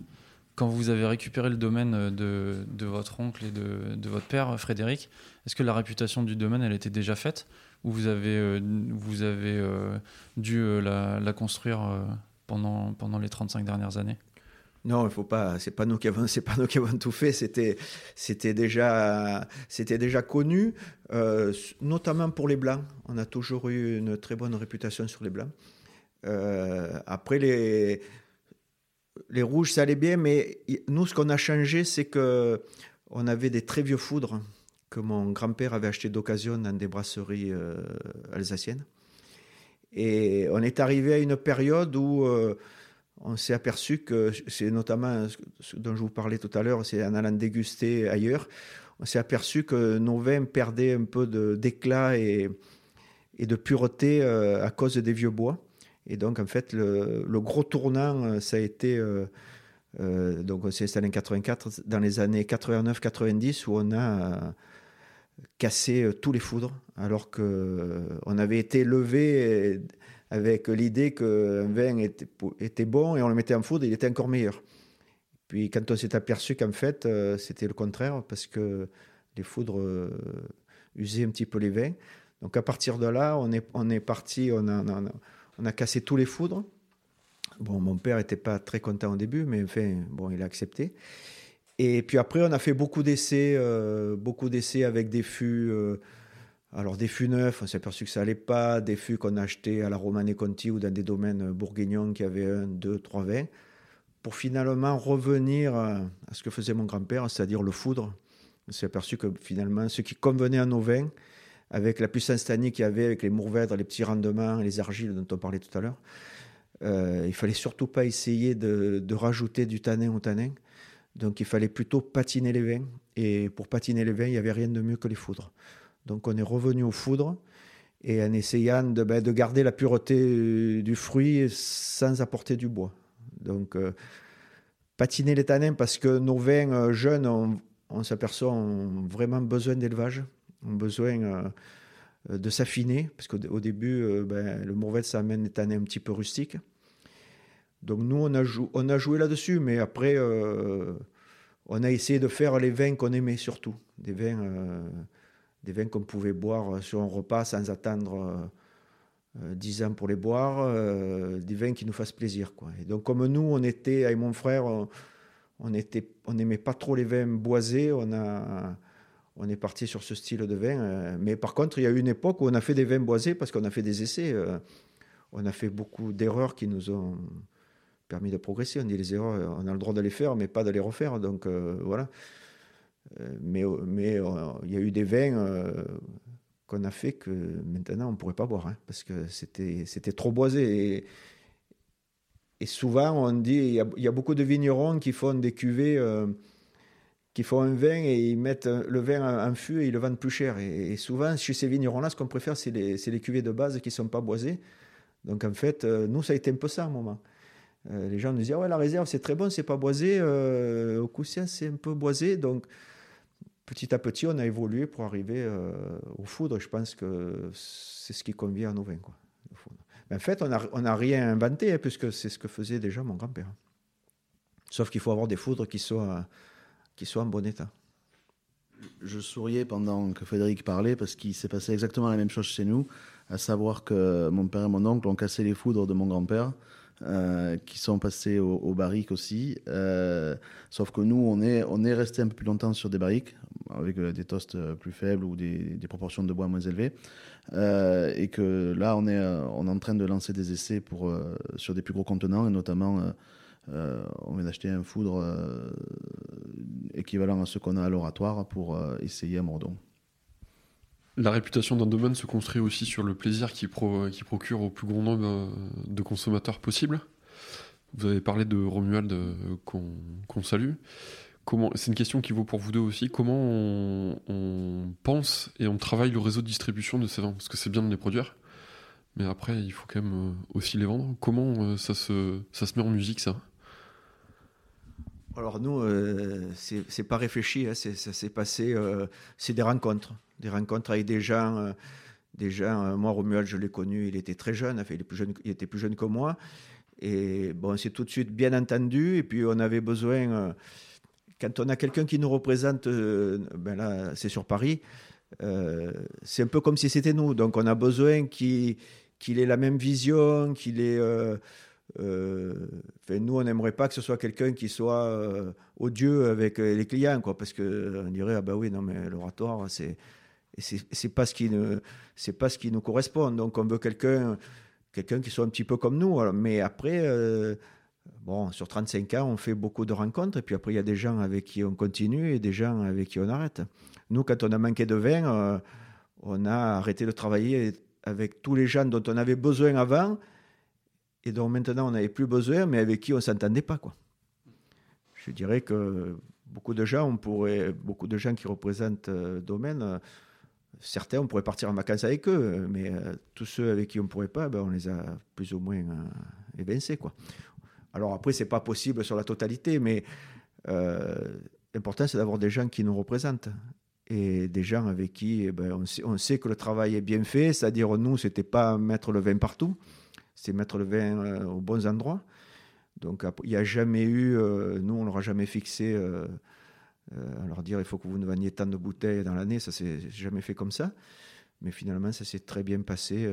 Speaker 2: Quand vous avez récupéré le domaine de, votre oncle et de, votre père, Frédéric, est-ce que la réputation du domaine, elle était déjà faite ou vous avez, vous avez dû la, construire pendant, pendant les 35 dernières années?
Speaker 1: Non, il faut pas. C'est pas nous qui avons, <laughs> c'est pas nous qui avons tout fait. C'était, c'était déjà, c'était déjà connu, euh, notamment pour les blancs. On a toujours eu une très bonne réputation sur les blancs. Euh, après les, les rouges, ça allait bien, mais nous, ce qu'on a changé, c'est que on avait des très vieux foudres que mon grand-père avait acheté d'occasion dans des brasseries euh, alsaciennes. Et on est arrivé à une période où on s'est aperçu que c'est notamment ce dont je vous parlais tout à l'heure, c'est en allant déguster ailleurs, on s'est aperçu que nos vins perdaient un peu d'éclat et, et, de pureté euh, à cause des vieux bois. Et donc, en fait, le, gros tournant, euh, ça a été. Euh, donc, on s'est installé en 84, dans les années 89-90, où on a cassé tous les foudres, alors qu'on avait été levé avec l'idée qu'un vin était, bon et on le mettait en foudre, il était encore meilleur. Puis quand on s'est aperçu qu'en fait euh, c'était le contraire, parce que les foudres euh, usaient un petit peu les vins. Donc à partir de là, on est, on est parti, on a, cassé tous les foudres. Bon, mon père n'était pas très content au début, mais enfin, bon, il a accepté. Et puis après, on a fait beaucoup d'essais, euh, beaucoup d'essais avec des fûts alors des fûts neufs, on s'est aperçu que ça allait pas, des fûts qu'on achetait à la Romane Conti ou dans des domaines bourguignons qui avaient un, deux, trois vins, pour finalement revenir à ce que faisait mon grand-père, c'est-à-dire le foudre. On s'est aperçu que finalement, ce qui convenait à nos vins, avec la puissance tannique qu'il y avait, avec les mourvèdres, les petits rendements, les argiles dont on parlait tout à l'heure, euh, il fallait surtout pas essayer de, rajouter du tanin au tanin. Donc il fallait plutôt patiner les vins. Et pour patiner les vins, il n'y avait rien de mieux que les foudres. Donc on est revenu aux foudres et en essayant de, ben, garder la pureté euh, du fruit sans apporter du bois. Donc euh, patiner les tanins parce que nos vins euh, jeunes, on, s'aperçoit, ont vraiment besoin d'élevage, ont besoin de s'affiner parce qu'au début, ben, le Mourvèdre, ça amène des tanins un petit peu rustiques. Donc nous, on a, joué là-dessus, mais après, on a essayé de faire les vins qu'on aimait surtout, des vins vins qu'on pouvait boire euh, sur un repas sans attendre euh, 10 euh, ans pour les boire, euh, des vins qui nous fassent plaisir. Et donc comme nous, on était, avec mon frère, on n'aimait pas trop les vins boisés, on, a, on est parti sur ce style de vin. mais par contre, il y a eu une époque où on a fait des vins boisés parce qu'on a fait des essais. on a fait beaucoup d'erreurs qui nous ont permis de progresser. On dit les erreurs, on a le droit de les faire, mais pas de les refaire. Donc voilà. Euh, mais mais euh, il y a eu des vins euh, qu'on a fait que maintenant on ne pourrait pas boire, hein, parce que c'était, c'était trop boisé. Et, souvent, on dit, il y, a, beaucoup de vignerons qui font des cuvées, qui font un vin et ils mettent le vin en, fût et ils le vendent plus cher. Et, souvent, chez ces vignerons-là, ce qu'on préfère, c'est les, cuvées de base qui ne sont pas boisées. Donc en fait, nous, ça a été un peu ça à un moment. les gens nous disaient ouais la réserve c'est très bon, c'est pas boisé. au Coussin c'est un peu boisé, donc petit à petit on a évolué pour arriver au foudre. Je pense que c'est ce qui convient à nos vins en fait on n'a rien inventé hein, puisque c'est ce que faisait déjà mon grand-père. Sauf qu'il faut avoir des foudres qui soient qui soient en bon état
Speaker 3: je souriais pendant que Frédéric parlait parce qu'il s'est passé exactement la même chose chez nous, à savoir que mon père et mon oncle ont cassé les foudres de mon grand-père. Euh, qui sont passés au, barrique aussi. Euh, sauf que nous, on est, resté un peu plus longtemps sur des barriques, avec euh, des toasts plus faibles ou des, proportions de bois moins élevées. et que là, on est, en train de lancer des essais sur des plus gros contenants, et notamment euh, on vient d'acheter un foudre euh, équivalent à ce qu'on a à l'oratoire pour euh, essayer à Mordon.
Speaker 4: La réputation d'un domaine se construit aussi sur le plaisir qui, procure au plus grand nombre de consommateurs possible. Vous avez parlé de Romuald qu'on salue. C'est une question qui vaut pour vous deux aussi. Comment on, pense et on travaille le réseau de distribution de ces vins? Parce que c'est bien de les produire, mais après, il faut quand même aussi les vendre. Comment ça se, ça se met en musique, ça?
Speaker 1: Alors nous, euh, c'est pas réfléchi, hein, ça s'est passé, euh, c'est des rencontres, des rencontres avec des gens. Euh, des gens moi, Romuald, je l'ai connu, il était très jeune, il, plus jeune, il était plus jeune que moi. Et bon, c'est tout de suite bien entendu. Et puis on avait besoin, quand on a quelqu'un qui nous représente, ben là, c'est sur Paris, c'est un peu comme si c'était nous. Donc on a besoin qu'il ait la même vision, qu'il ait euh, nous, on n'aimerait pas que ce soit quelqu'un qui soit euh, odieux avec euh, les clients, quoi, parce qu'on dirait ah ben oui, non mais l'oratoire, c'est c'est pas ce qui pas ce qui nous correspond. Donc on veut quelqu'un quelqu'un qui soit un petit peu comme nous. Mais après, bon, sur 35 ans, on fait beaucoup de rencontres, et puis après il y a des gens avec qui on continue et des gens avec qui on arrête. Nous, quand on a manqué de vin, on a arrêté de travailler avec tous les gens dont on avait besoin avant et dont maintenant on n'avait plus besoin, mais avec qui on ne s'entendait pas. Quoi. Je dirais que beaucoup de gens, on pourrait, beaucoup de gens qui représentent le domaine, euh, certains, on pourrait partir en vacances avec eux, mais euh, tous ceux avec qui on ne pourrait pas, ben, on les a plus ou moins euh, évincés. Quoi. Alors après, ce n'est pas possible sur la totalité, mais l'important, c'est d'avoir des gens qui nous représentent et des gens avec qui eh ben, on, sait, on, sait, que le travail est bien fait, c'est-à-dire nous, ce n'était pas mettre le vin partout, c'est mettre le vin euh, aux bons endroits. Donc il n'y a jamais eu, euh, nous on n'aura jamais fixé, euh, alors dire il faut que vous ne vendiez tant de bouteilles dans l'année, ça s'est jamais fait comme ça. Mais finalement ça s'est très bien passé.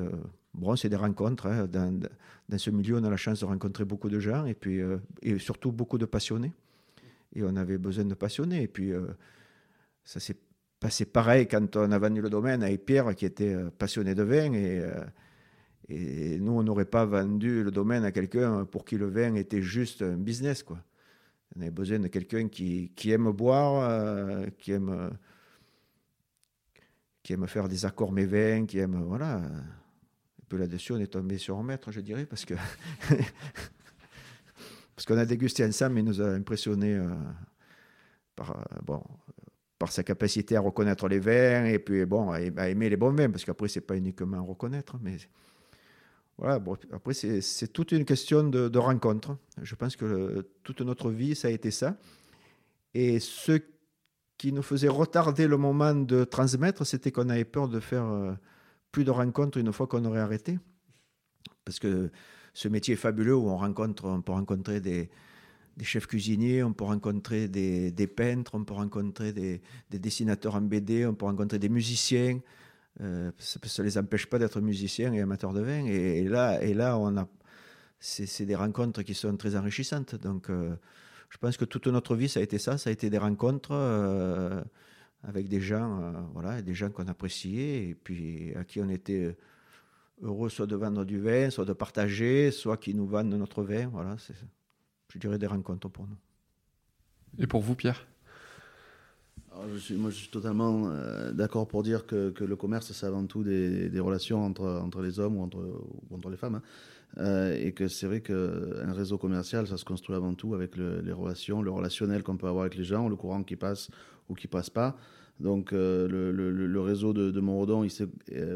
Speaker 1: bon, c'est des rencontres. Hein. Dans, ce milieu, on a la chance de rencontrer beaucoup de gens et puis et surtout beaucoup de passionnés. Et on avait besoin de passionnés. Et puis ça s'est passé pareil quand on a vendu le domaine avec Pierre qui était passionné de vin et nous, on n'aurait pas vendu le domaine à quelqu'un pour qui le vin était juste un business. Quoi. On avait besoin de quelqu'un qui, aime boire, euh, qui, aime, qui aime faire des accords vins, qui aime. Voilà. Un peu là-dessus, on est tombé sur un maître, je dirais, parce que. <laughs> parce qu'on a dégusté ensemble, il nous a impressionné euh, par, euh, bon, par sa capacité à reconnaître les vins et puis bon, à aimer les bons vins, parce qu'après, c'est pas uniquement reconnaître, mais voilà, bon, après, c'est toute une question de, rencontre. Je pense que toute notre vie, ça a été ça. Et ce qui nous faisait retarder le moment de transmettre, c'était qu'on avait peur de faire euh, plus de rencontres une fois qu'on aurait arrêté. Parce que ce métier est fabuleux où on, rencontre, on peut rencontrer des, chefs cuisiniers, on peut rencontrer des, peintres, on peut rencontrer des, des, dessinateurs en BD, on peut rencontrer des musiciens. Euh, ça ne les empêche pas d'être musiciens et amateurs de vin. Et, là, et là on a, c'est des rencontres qui sont très enrichissantes. Donc, euh, je pense que toute notre vie, ça a été ça. Ça a été des rencontres euh, avec des gens, voilà, des gens qu'on appréciait et puis à qui on était heureux soit de vendre du vin, soit de partager, soit qui nous vendent notre vin. Voilà, je dirais des rencontres pour nous.
Speaker 4: Et pour vous, Pierre?
Speaker 3: Je suis, moi, je suis totalement euh, d'accord pour dire que, le commerce, c'est avant tout des, relations entre, entre les hommes ou entre, entre les femmes. Hein. Euh, et que c'est vrai qu'un réseau commercial, ça se construit avant tout avec les relations, le relationnel qu'on peut avoir avec les gens, le courant qui passe ou qui passe pas. Donc euh, le, réseau de, de Montredon, il s'est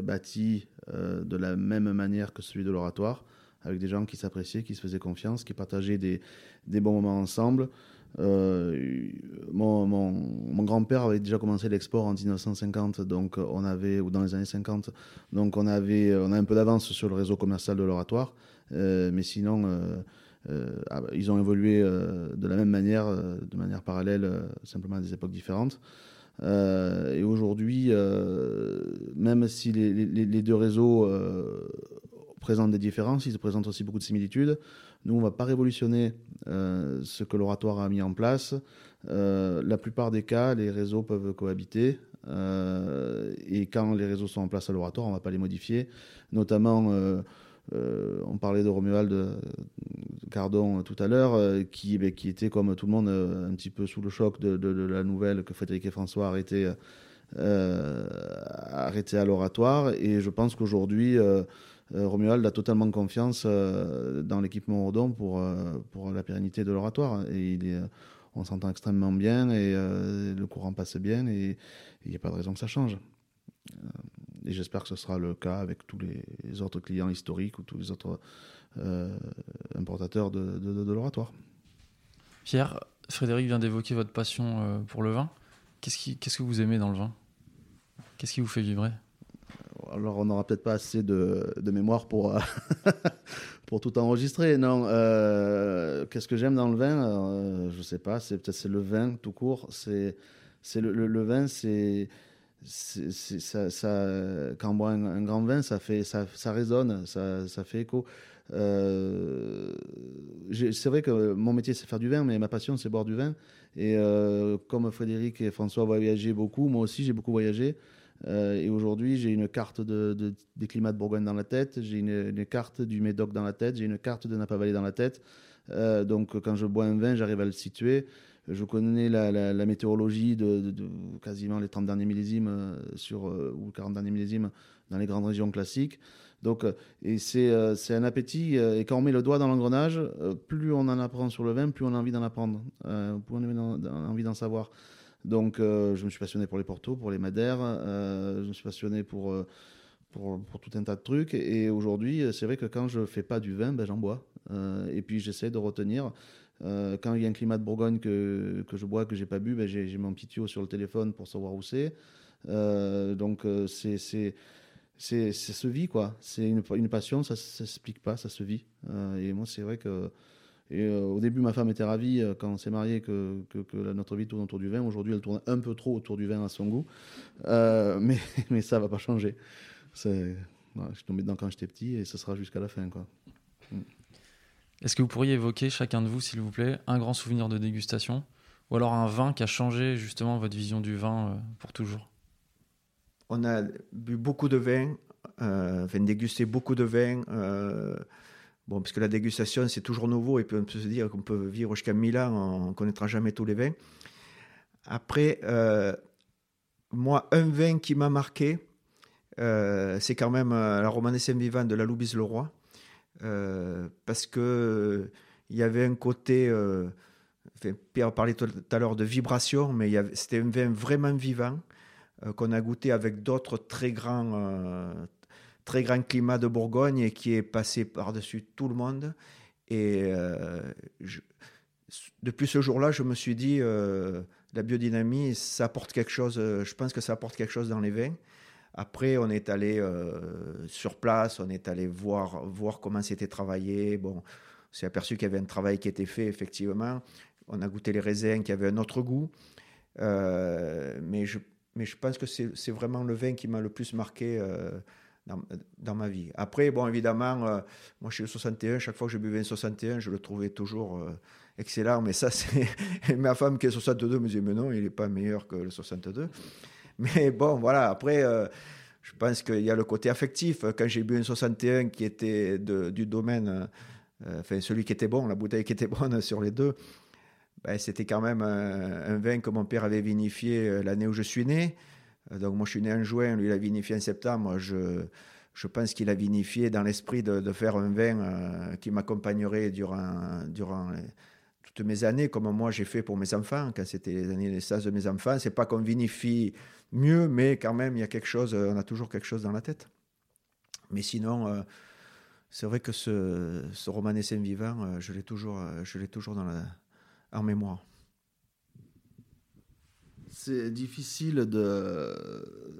Speaker 3: bâti de la même manière que celui de l'oratoire. avec des gens qui s'appréciaient, qui se faisaient confiance, qui partageaient des, des bons moments ensemble. Euh, mon, grand-père avait déjà commencé l'export en 1950, donc on avait, ou dans les années 50, donc on avait, on a un peu d'avance sur le réseau commercial de l'oratoire, euh, mais sinon, euh, ah, ils ont évolué de la même manière, de manière parallèle, simplement à des époques différentes. Et aujourd'hui, même si les, les- deux réseaux présentent des différences, ils présentent aussi beaucoup de similitudes. Nous, on ne va pas révolutionner euh, ce que l'oratoire a mis en place. Euh, la plupart des cas, les réseaux peuvent cohabiter. Euh, et quand les réseaux sont en place à l'oratoire, on ne va pas les modifier. Notamment, on parlait de Romuald Cardon tout à l'heure, qui, ben, qui était comme tout le monde un petit peu sous le choc de, la nouvelle que Frédéric et François arrêtaient, arrêtaient à l'oratoire. Et je pense qu'aujourd'hui, Romuald a totalement confiance euh, dans l'équipement Ordon pour, euh, pour la pérennité de l'oratoire. Et il est, euh, on s'entend extrêmement bien et euh, le courant passe bien et il n'y a pas de raison que ça change. Euh, et j'espère que ce sera le cas avec tous les autres clients historiques ou tous les autres euh, importateurs de, de- l'oratoire.
Speaker 2: Pierre, Frédéric vient d'évoquer votre passion euh, pour le vin. Qu'est-ce qui- qu'est-ce que vous aimez dans le vin? Qu'est-ce qui vous fait vibrer?
Speaker 3: Alors, on n'aura peut-être pas assez de, mémoire pour, euh, <laughs> pour tout enregistrer. Non, euh, qu'est-ce que j'aime dans le vin? Euh, Je sais pas. C'est peut-être c'est le vin tout court. C'est c'est le, vin. C'est ça, quand on boit un, grand vin, ça fait ça, résonne, ça, ça fait écho. C'est vrai que mon métier c'est faire du vin, mais ma passion c'est boire du vin. Et comme Frédéric et François voyageaient beaucoup, moi aussi j'ai beaucoup voyagé. Euh, et aujourd'hui, j'ai une carte de, de- des climats de Bourgogne dans la tête, j'ai une, carte du Médoc dans la tête, j'ai une carte de Napa Valley dans la tête. Euh, donc, quand je bois un vin, j'arrive à le situer. Je connais la, météorologie de, quasiment les 30 derniers millésimes euh, ou 40 derniers millésimes dans les grandes régions classiques. Donc, et c'est un appétit. et quand on met le doigt dans l'engrenage, plus on en apprend sur le vin, plus on a envie d'en apprendre, plus on a envie d'en savoir. Donc, euh, je me suis passionné pour les portos, pour les madères. euh, je me suis passionné pour, euh, pour, pour tout un tas de trucs. Et aujourd'hui, c'est vrai que quand je fais pas du vin, ben, j'en bois. Et puis, j'essaie de retenir. quand il y a un climat de Bourgogne que, que je bois, que j'ai pas bu, ben, j'ai mon petit tuyau sur le téléphone pour savoir où c'est. Donc, c'est c'est se vit quoi c'est une, une passion ça, ça s'explique pas ça se vit et moi c'est vrai que et, euh, au début ma femme était ravie euh, quand on s'est marié que, que, que la- notre vie tourne autour du vin. Aujourd'hui elle tourne un peu trop autour du vin à son goût. Euh, <laughs> mais mais ça va pas changer. C'est je suis tombé dedans quand j'étais petit et ce sera jusqu'à la fin quoi.
Speaker 2: Est-ce que vous pourriez évoquer, chacun de vous, s'il vous plaît, un grand souvenir de dégustation Ou alors un vin qui a changé justement votre vision du vin euh, pour toujours?
Speaker 1: On a bu beaucoup de vin, euh, enfin dégusté beaucoup de vin. Bon, parce que la dégustation, c'est toujours nouveau, et on peut se dire qu'on peut vivre jusqu'à 1000 ans, on ne connaîtra jamais tous les vins. Après, euh, moi, un vin qui m'a marqué, euh, c'est quand même euh, la Romanée Saint-Vivant de la Loubise-le-Roi. Euh, parce que il y avait un côté, Pierre parlait tout à l'heure de vibration, mais c'était un vin vraiment vivant qu'on a goûté avec d'autres très grands, très grands climats de Bourgogne et qui est passé par-dessus tout le monde. Et euh, depuis ce jour-là, je me suis dit, euh, la biodynamie, ça apporte quelque chose, euh, je pense que ça apporte quelque chose dans les vins. Après, on est allé sur place, on est allé voir, voir comment c'était travaillé. Bon, on s'est aperçu qu'il y avait un travail qui était fait, effectivement. On a goûté les raisins qui avaient un autre goût. Mais, je, mais je pense que c'est vraiment le vin qui m'a le plus marqué dans, ma vie. Après, bon, évidemment, euh, moi je suis le 61, chaque fois que je buvais un 61, je le trouvais toujours euh, excellent. Mais ça, <laughs> c'est. Ma femme qui est 62 me disait, mais non, il n'est pas meilleur que le 62. Mais bon, voilà, après. euh, je pense qu'il y a le côté affectif. Quand j'ai bu un 61 qui était du domaine, enfin celui qui était bon, la bouteille qui était bonne sur les deux, ben, c'était quand même un, un vin que mon père avait vinifié l'année où je suis né. Euh, Donc moi je suis né en juin, lui il a vinifié en septembre. Je, je pense qu'il a vinifié dans l'esprit de, faire un vin euh, qui m'accompagnerait durant, durant toutes mes années, comme moi j'ai fait pour mes enfants, quand c'était les années de naissance de mes enfants. C'est pas qu'on vinifie mieux, mais quand même il y a quelque chose, euh, on a toujours quelque chose dans la tête. Mais sinon, euh, c'est vrai que ce, ce romanesque vivant, je l'ai toujours, je toujours dans la, en mémoire.
Speaker 3: C'est difficile de,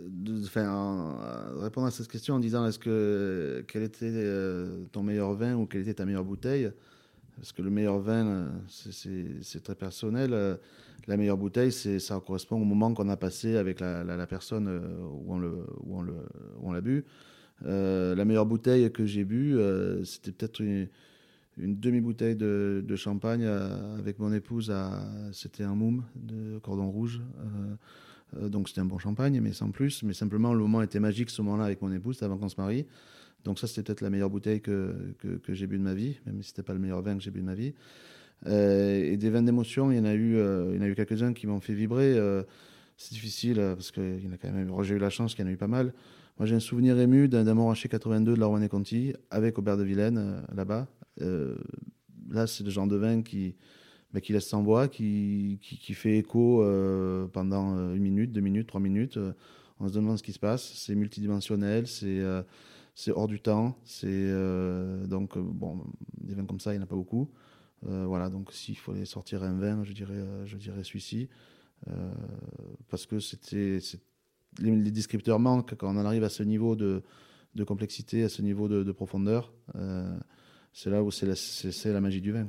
Speaker 3: de, répondre à cette question en disant est-ce que quel était euh, ton meilleur vin ou quelle était ta meilleure bouteille? Parce que le meilleur vin, euh, c'est très personnel. Euh, la meilleure bouteille, ça correspond au moment qu'on a passé avec la, la, personne où on le, où on le, où on l'a bu. la meilleure bouteille que j'ai bu, c'était peut-être une, une demi-bouteille de, champagne euh, avec mon épouse. C'était un moum de cordon rouge. Euh, euh, donc c'était un bon champagne, mais sans plus. Mais simplement, le moment était magique ce moment-là avec mon épouse, avant qu'on se marie. Donc ça, c'était peut-être la meilleure bouteille que, j'ai bu de ma vie, même si c'était pas le meilleur vin que j'ai bu de ma vie. et des vins d'émotion, il y en a eu, eu quelques-uns qui m'ont fait vibrer. c'est difficile parce que il y. J'ai eu la chance qu'il y en a eu pas mal. Moi, j'ai un souvenir ému d'un Montrachet 82 de la Rouen-et-Conti avec Aubert de Vilaine là-bas, euh, là, c'est le genre de vin qui, bah, qui laisse sans voix, qui, qui, fait écho euh, pendant euh, une minute, deux minutes, trois minutes. on se demande ce qui se passe. C'est multidimensionnel, c'est c'est hors du temps. C'est donc bon, des vins comme ça, il n'y en a pas beaucoup. voilà, donc s'il fallait sortir un vin, je dirais, je dirais celui-ci, parce que c'était les, descripteurs manquent quand on en arrive à ce niveau de, de complexité, à ce niveau de profondeur c'est là où c'est la, la, magie du vin.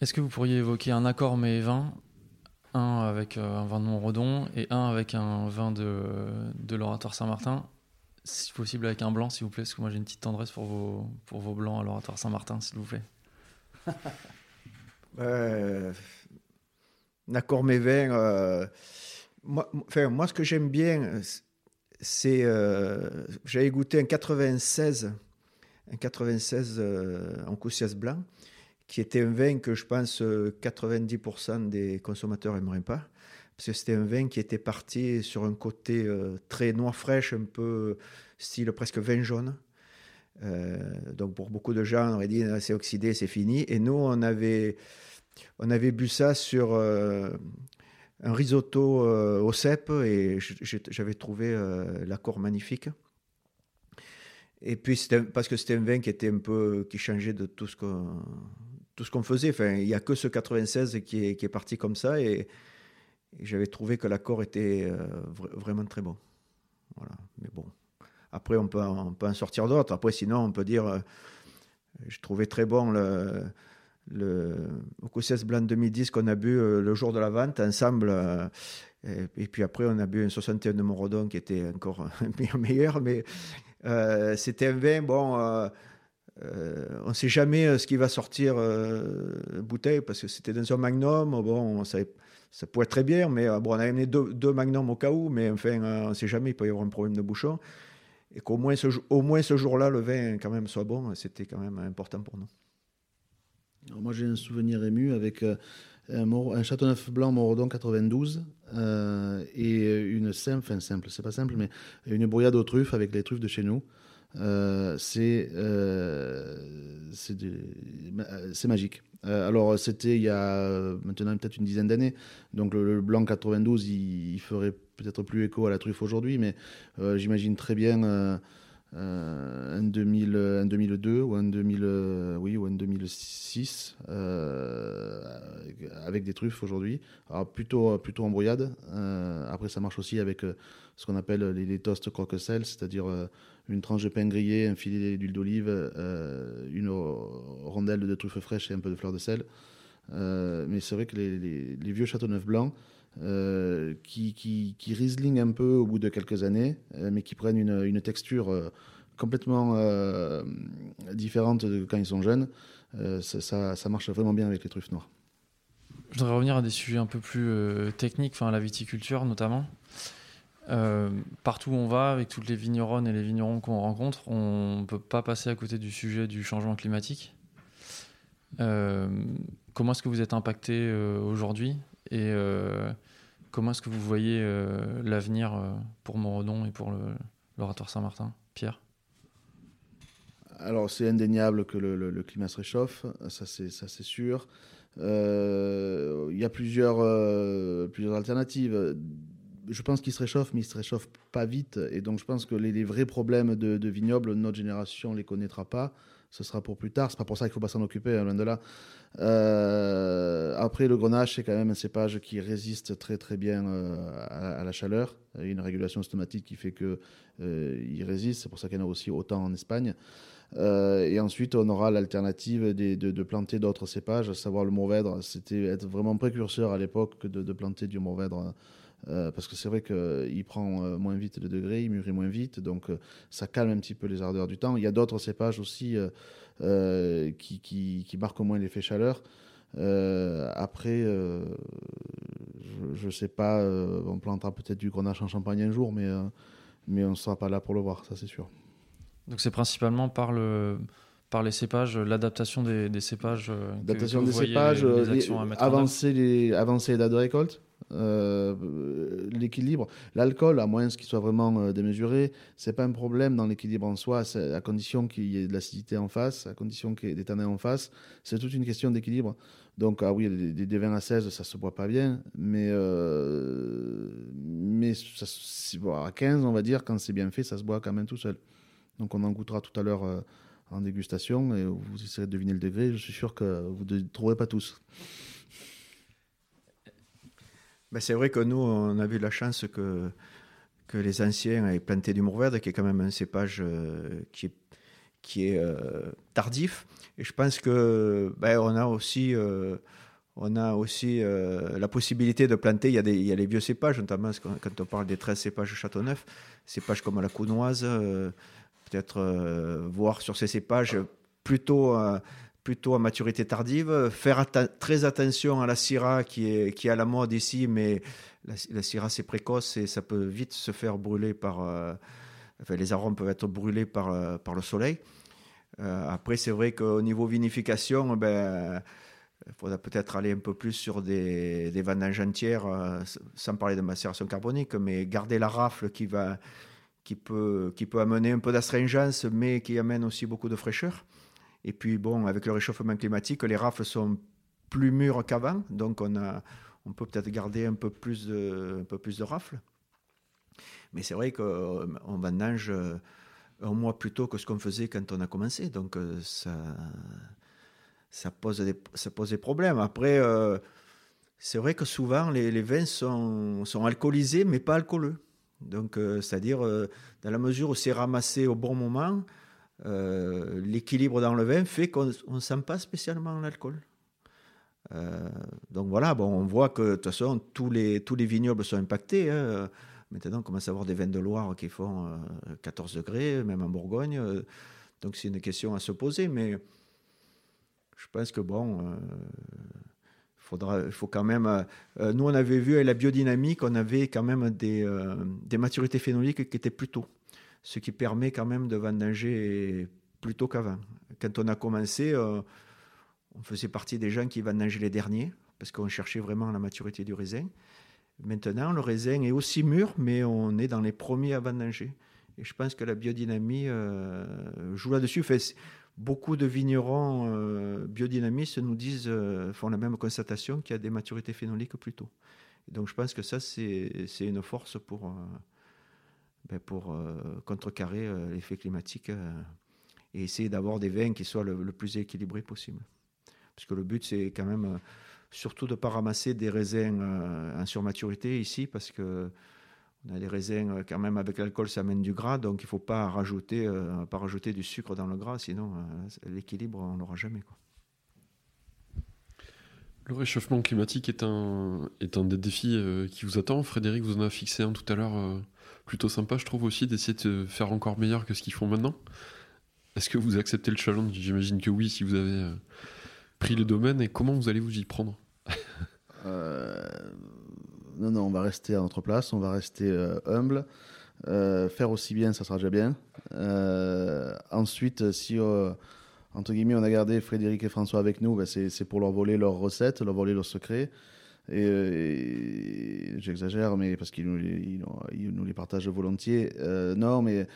Speaker 2: Est-ce que vous pourriez évoquer un accord mais vin? Un avec euh, un vin de Montredon et un avec un vin de, de l'oratoire Saint-Martin, si possible avec un blanc, s'il vous plaît, parce que moi j'ai une petite tendresse pour vos, pour vos blancs à l'oratoire Saint-Martin, s'il vous plaît. <laughs>
Speaker 1: euh, un accord mais vin, euh, moi, enfin, moi ce que j'aime bien, c'est. Euh, j'avais goûté un 96 un 96 euh, en Coussias blanc, qui était un vin que je pense 90% euh, des consommateurs n'aimeraient pas. Parce que c'était un vin qui était parti sur un côté euh, très noir fraîche, un peu style presque vin jaune. donc pour beaucoup de gens, on aurait dit c'est oxydé, c'est fini. Et nous, on avait, on avait bu ça sur un risotto au cèpe et j'avais trouvé l'accord magnifique. Et puis, parce que c'était un vin qui était un peu, qui changeait de tout ce qu'on, tout faisait. Enfin, il n'y a que ce 96 qui est, qui est parti comme ça et, j'avais trouvé que l'accord était euh, vraiment très bon. Voilà. Mais bon. Après, on peut, on peut en sortir d'autres. Après, sinon, on peut dire, euh, je trouvais très bon le, le au Blanc 2010 qu'on a bu euh, le jour de la vente ensemble. et, puis après, on a bu un 61 de Morodon qui était encore <laughs> meilleur. Mais euh, c'était un vin, bon, euh, euh, on ne sait jamais ce qui va sortir bouteille parce que c'était dans un magnum. Bon, ça, ça être très bien, mais bon, on a amené deux, magnums au cas où, mais enfin, on ne sait jamais, il peut y avoir un problème de bouchon. Et qu'au moins ce, ce jour-là, le vin quand même soit bon, c'était quand même important pour nous.
Speaker 3: moi, j'ai un souvenir ému avec un, un Châteauneuf blanc Morodon 92 euh, et une simple, enfin simple, c'est pas simple, mais une brouillade aux truffes avec les truffes de chez nous. Euh, c'est euh, c'est magique. alors c'était il y a maintenant peut-être une dizaine d'années, donc le, blanc 92 il, ferait peut-être plus écho à la truffe aujourd'hui, mais j'imagine très bien un, 2000, un 2002 ou un, 2000, euh, 2006 euh, avec des truffes aujourd'hui. Alors plutôt, plutôt en brouillade. après, ça marche aussi avec ce qu'on appelle les, toasts croque-sel, c'est-à-dire une tranche de pain grillé, un filet d'huile d'olive, une rondelle de truffes fraîches et un peu de fleur de sel. mais c'est vrai que les, les, vieux Châteauneuf blancs, euh, qui, qui, qui un peu au bout de quelques années, euh, mais qui prennent une, texture euh, complètement différente quand ils sont jeunes. Ça, ça, marche vraiment bien avec les truffes noires.
Speaker 2: Je voudrais revenir à des sujets un peu plus techniques, enfin la viticulture notamment. partout où on va, avec toutes les vigneronnes et les vignerons qu'on rencontre, on ne peut pas passer à côté du sujet du changement climatique. comment est-ce que vous êtes impacté aujourd'hui? Et euh, comment est-ce que vous voyez euh, l'avenir euh, pour Morodon et pour l'oratoire Saint-Martin? Pierre?
Speaker 3: Alors c'est indéniable que le, climat se réchauffe, ça c'est ça c'est sûr. Il y a plusieurs plusieurs alternatives. Je pense qu'il se réchauffe, mais il se réchauffe pas vite. Et donc, je pense que les, vrais problèmes de, de, vignoble, notre génération les connaîtra pas. Ce sera pour plus tard. C'est pas pour ça qu'il faut pas s'en occuper, hein, loin de là. Euh, après, le grenache, c'est quand même un cépage qui résiste très très bien euh, à, la chaleur. Il y a une régulation stomatique qui fait que euh, il résiste. C'est pour ça qu'il y en a aussi autant en Espagne. et ensuite, on aura l'alternative de, de, planter d'autres cépages, à savoir le mourvèdre. C'était être vraiment précurseur à l'époque de, de planter du mourvèdre euh, parce que c'est vrai qu'il prend euh, moins vite le degré, il mûrit moins vite, donc euh, ça calme un petit peu les ardeurs du temps. Il y a d'autres cépages aussi qui, qui, qui, marquent moins l'effet chaleur. après, je ne sais pas, on plantera peut-être du grenache en champagne un jour, mais, mais on ne sera pas là pour le voir, ça c'est sûr.
Speaker 2: Donc c'est principalement par le par les cépages, l'adaptation des, des, cépages.
Speaker 3: L'adaptation des cépages, avancer, les, avancer les dates de récolte, euh, l'équilibre. L'alcool, à moins qu'il soit vraiment euh, démesuré, c'est pas un problème dans l'équilibre en soi, à condition qu'il y ait de l'acidité en face, à condition qu'il y ait des tanins en face. C'est toute une question d'équilibre. Donc, ah oui, des, vins à 16, ça se boit pas bien, mais, euh, mais à 15, on va dire, quand c'est bien fait, ça se boit quand même tout seul. Donc, on en goûtera tout à l'heure en dégustation et vous essaierez de deviner le degré. Je suis sûr que vous ne trouverez pas tous.
Speaker 1: Ben, c'est vrai que nous, on a eu la chance que, les anciens aient planté du Mourvèdre, qui est quand même un cépage euh, qui est, euh, tardif. Et je pense que ben, on a aussi, euh, on a aussi la possibilité de planter. Il y, a des, il y a les vieux cépages, notamment quand on parle des 13 cépages Châteauneuf, cépages comme la counoise, peut-être voir sur ces cépages plutôt plutôt à maturité tardive. Faire très attention à la Syrah qui est, qui à la mode ici, mais la, Syrah c'est précoce et ça peut vite se faire brûler par. Euh, les arômes peuvent être brûlés par, euh, par le soleil. Euh, après, c'est vrai qu'au niveau vinification, ben, il faudra peut-être aller un peu plus sur des, des vendanges entières, sans parler de macération carbonique, mais garder la rafle qui, va, qui, peut, qui peut amener un peu d'astringence, mais qui amène aussi beaucoup de fraîcheur. Et puis, bon, avec le réchauffement climatique, les rafles sont plus mûres qu'avant, donc on, peut peut-être garder un peu plus de, rafles. Mais c'est vrai qu'on vendange euh, un mois plus tôt que ce qu'on faisait quand on a commencé, donc euh, ça, pose des, problèmes. Après, euh, c'est vrai que souvent les, vins sont, sont alcoolisés, mais pas alcooleux. Donc, c'est-à-dire, dans la mesure où c'est ramassé au bon moment, euh, l'équilibre dans le vin fait qu'on ne sent pas spécialement l'alcool. Euh, donc voilà, bon, on voit que de toute façon, tous les, tous les vignobles sont impactés. Hein. Maintenant, on commence à avoir des vins de Loire qui font 14 euh, degrés, même en Bourgogne. donc c'est une question à se poser, mais je pense que bon, il faut quand même. nous, on avait vu à la biodynamique, on avait quand même des, des maturités phénoliques qui étaient plus tôt ce qui permet quand même de vendanger plus tôt qu'avant. Quand on a commencé, euh, on faisait partie des gens qui vendangeaient les derniers, parce qu'on cherchait vraiment la maturité du raisin. Maintenant, le raisin est aussi mûr, mais on est dans les premiers à vendanger. Et je pense que la biodynamie euh, joue là-dessus. beaucoup de vignerons euh, biodynamistes nous disent, font la même constatation qu'il y a des maturités phénoliques plus tôt. donc je pense que ça, c'est une force pour, ben, pour euh, contrecarrer euh, l'effet climatique euh, et essayer d'avoir des vins qui soient le, plus équilibrés possible. Parce que le but, c'est quand même surtout de ne pas ramasser des raisins en surmaturité ici, parce que on a des raisins, quand même, avec l'alcool, ça amène du gras, donc il ne faut pas rajouter, du sucre dans le gras, sinon l'équilibre, on l'aura jamais.
Speaker 4: Le réchauffement climatique est un, est un des défis qui vous attend. Frédéric vous en a fixé un tout à l'heure plutôt sympa, je trouve aussi, d'essayer de faire encore meilleur que ce qu'ils font maintenant. Est-ce que vous acceptez le challenge? J'imagine que oui, si vous avez euh, pris le domaine. Et comment vous allez vous y prendre? <laughs>
Speaker 3: Euh, Non, non, on va rester à notre place, on va rester euh, humble. faire aussi bien, ça sera déjà bien. ensuite, si entre guillemets on a gardé Frédéric et François avec nous, ben, c'est pour leur voler leurs recettes, leur voler leurs secrets. Et, j'exagère, mais parce qu'ils nous, les partagent volontiers. Euh, non, mais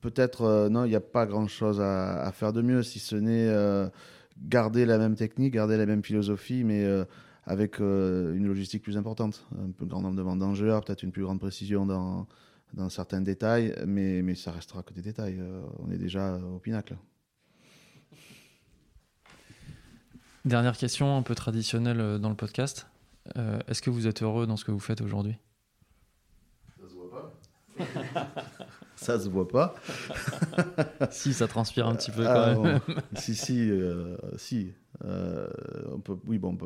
Speaker 3: peut-être, euh, non, il n'y a pas grand-chose à, faire de mieux, si ce n'est euh, garder la même technique, garder la même philosophie, mais avec une logistique plus importante, un plus grand nombre de vendangeurs, peut-être une plus grande précision dans, dans certains détails, mais, mais ça restera que des détails. on est déjà au pinacle.
Speaker 2: Dernière question un peu traditionnelle dans le podcast. Est-ce que vous êtes heureux dans ce que vous faites aujourd'hui?
Speaker 3: Ça se voit pas. <laughs> ça se voit pas. <laughs>
Speaker 2: si, ça transpire un petit peu quand ah, même. <laughs>
Speaker 3: si, si, euh, si. Euh, on peut, oui, bon,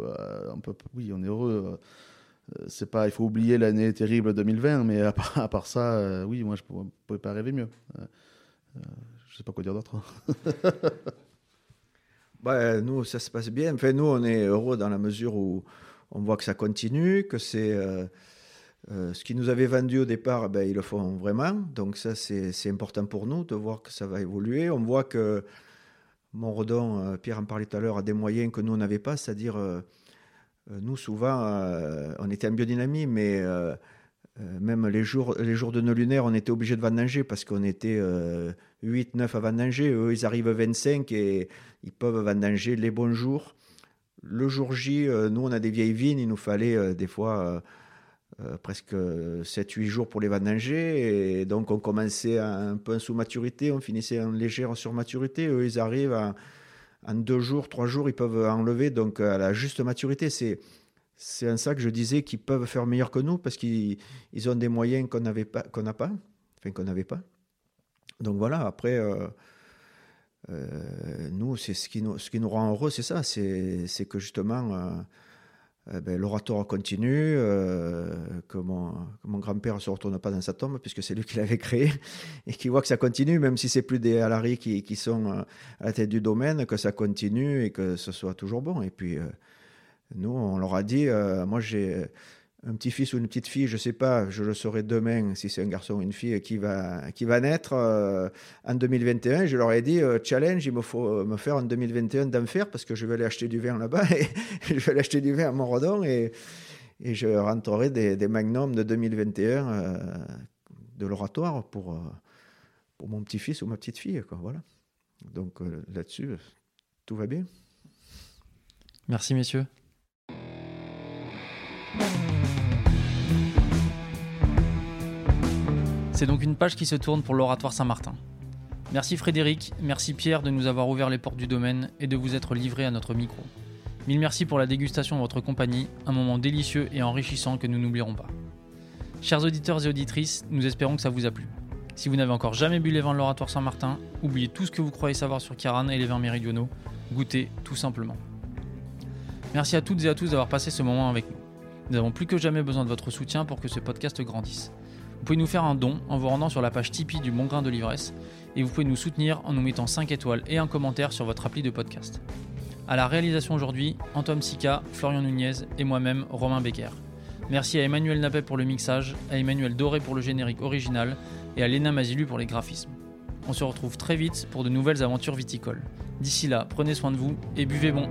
Speaker 3: on peut, oui, on est heureux. Euh, c'est pas, il faut oublier l'année terrible 2020, mais à part, ça, oui, moi, je ne pouvais pas rêver mieux. je sais pas quoi dire d'autre.
Speaker 1: bah, nous, ça se passe bien. Enfin, nous, on est heureux dans la mesure où on voit que ça continue, que c'est euh, ce qu'ils nous avaient vendu au départ, ben, ils le font vraiment. Donc ça, c'est important pour nous de voir que ça va évoluer. On voit que Montredon, euh, Pierre en parlait tout à l'heure, a des moyens que nous, on n'avait pas. C'est-à-dire, euh, nous, souvent, on était en biodynamie, mais même les jours, les jours de nos lunaires, on était obligé de vendanger parce qu'on était 8, 9 à vendanger. Eux, ils arrivent 25 et ils peuvent vendanger les bons jours. Le jour J, nous, on a des vieilles vignes, il nous fallait des fois euh, presque 7-8 jours pour les vendanger. Et donc, on commençait un peu en sous-maturité, on finissait en légère sur-maturité. Eux, ils arrivent en 2 jours, 3 jours, ils peuvent enlever. Donc, à la juste maturité, c'est. C'est un ça que je disais qu'ils peuvent faire meilleur que nous parce qu'ils ils ont des moyens qu'on n'avait pas, qu'on n'a pas, enfin qu'on n'avait pas. Donc voilà. Après, euh, euh, nous, c'est ce qui nous, rend heureux, c'est ça, c'est, que justement, euh, ben, l'oratoire continue, euh, que mon, grand-père ne se retourne pas dans sa tombe, puisque c'est lui qui l'avait créé, <laughs> et qui voit que ça continue, même si c'est plus des Alari qui, sont euh, à la tête du domaine, que ça continue et que ce soit toujours bon. Et puis, nous, on leur a dit, moi j'ai un petit-fils ou une petite fille, je ne sais pas, je le saurai demain si c'est un garçon ou une fille qui va, qui va naître euh, en 2021. Je leur ai dit, euh, challenge, il me faut euh, me faire en 2021 d'enfer parce que je vais aller acheter du vin là-bas <laughs> et je vais aller acheter du vin à Montredon et, et je rentrerai des, des magnums de 2021 de l'oratoire pour, pour mon petit-fils ou ma petite fille. Quoi, voilà. Donc là-dessus, tout va bien.
Speaker 2: Merci messieurs. C'est donc une page qui se tourne pour l'Oratoire Saint-Martin. Merci Frédéric, merci Pierre de nous avoir ouvert les portes du domaine et de vous être livré à notre micro. Mille merci pour la dégustation de votre compagnie, un moment délicieux et enrichissant que nous n'oublierons pas. Chers auditeurs et auditrices, nous espérons que ça vous a plu. Si vous n'avez encore jamais bu les vins de l'Oratoire Saint-Martin, oubliez tout ce que vous croyez savoir sur Kiran et les vins méridionaux, goûtez tout simplement. Merci à toutes et à tous d'avoir passé ce moment avec nous. Nous avons plus que jamais besoin de votre soutien pour que ce podcast grandisse. Vous pouvez nous faire un don en vous rendant sur la page Tipeee du Bon Grain de l'Ivresse et vous pouvez nous soutenir en nous mettant 5 étoiles et un commentaire sur votre appli de podcast. À la réalisation aujourd'hui, Antoine Sica, Florian Nunez et moi-même, Romain Becker. Merci à Emmanuel Napet pour le mixage, à Emmanuel Doré pour le générique original et à Léna Mazilu pour les graphismes. On se retrouve très vite pour de nouvelles aventures viticoles. D'ici là, prenez soin de vous et buvez bon.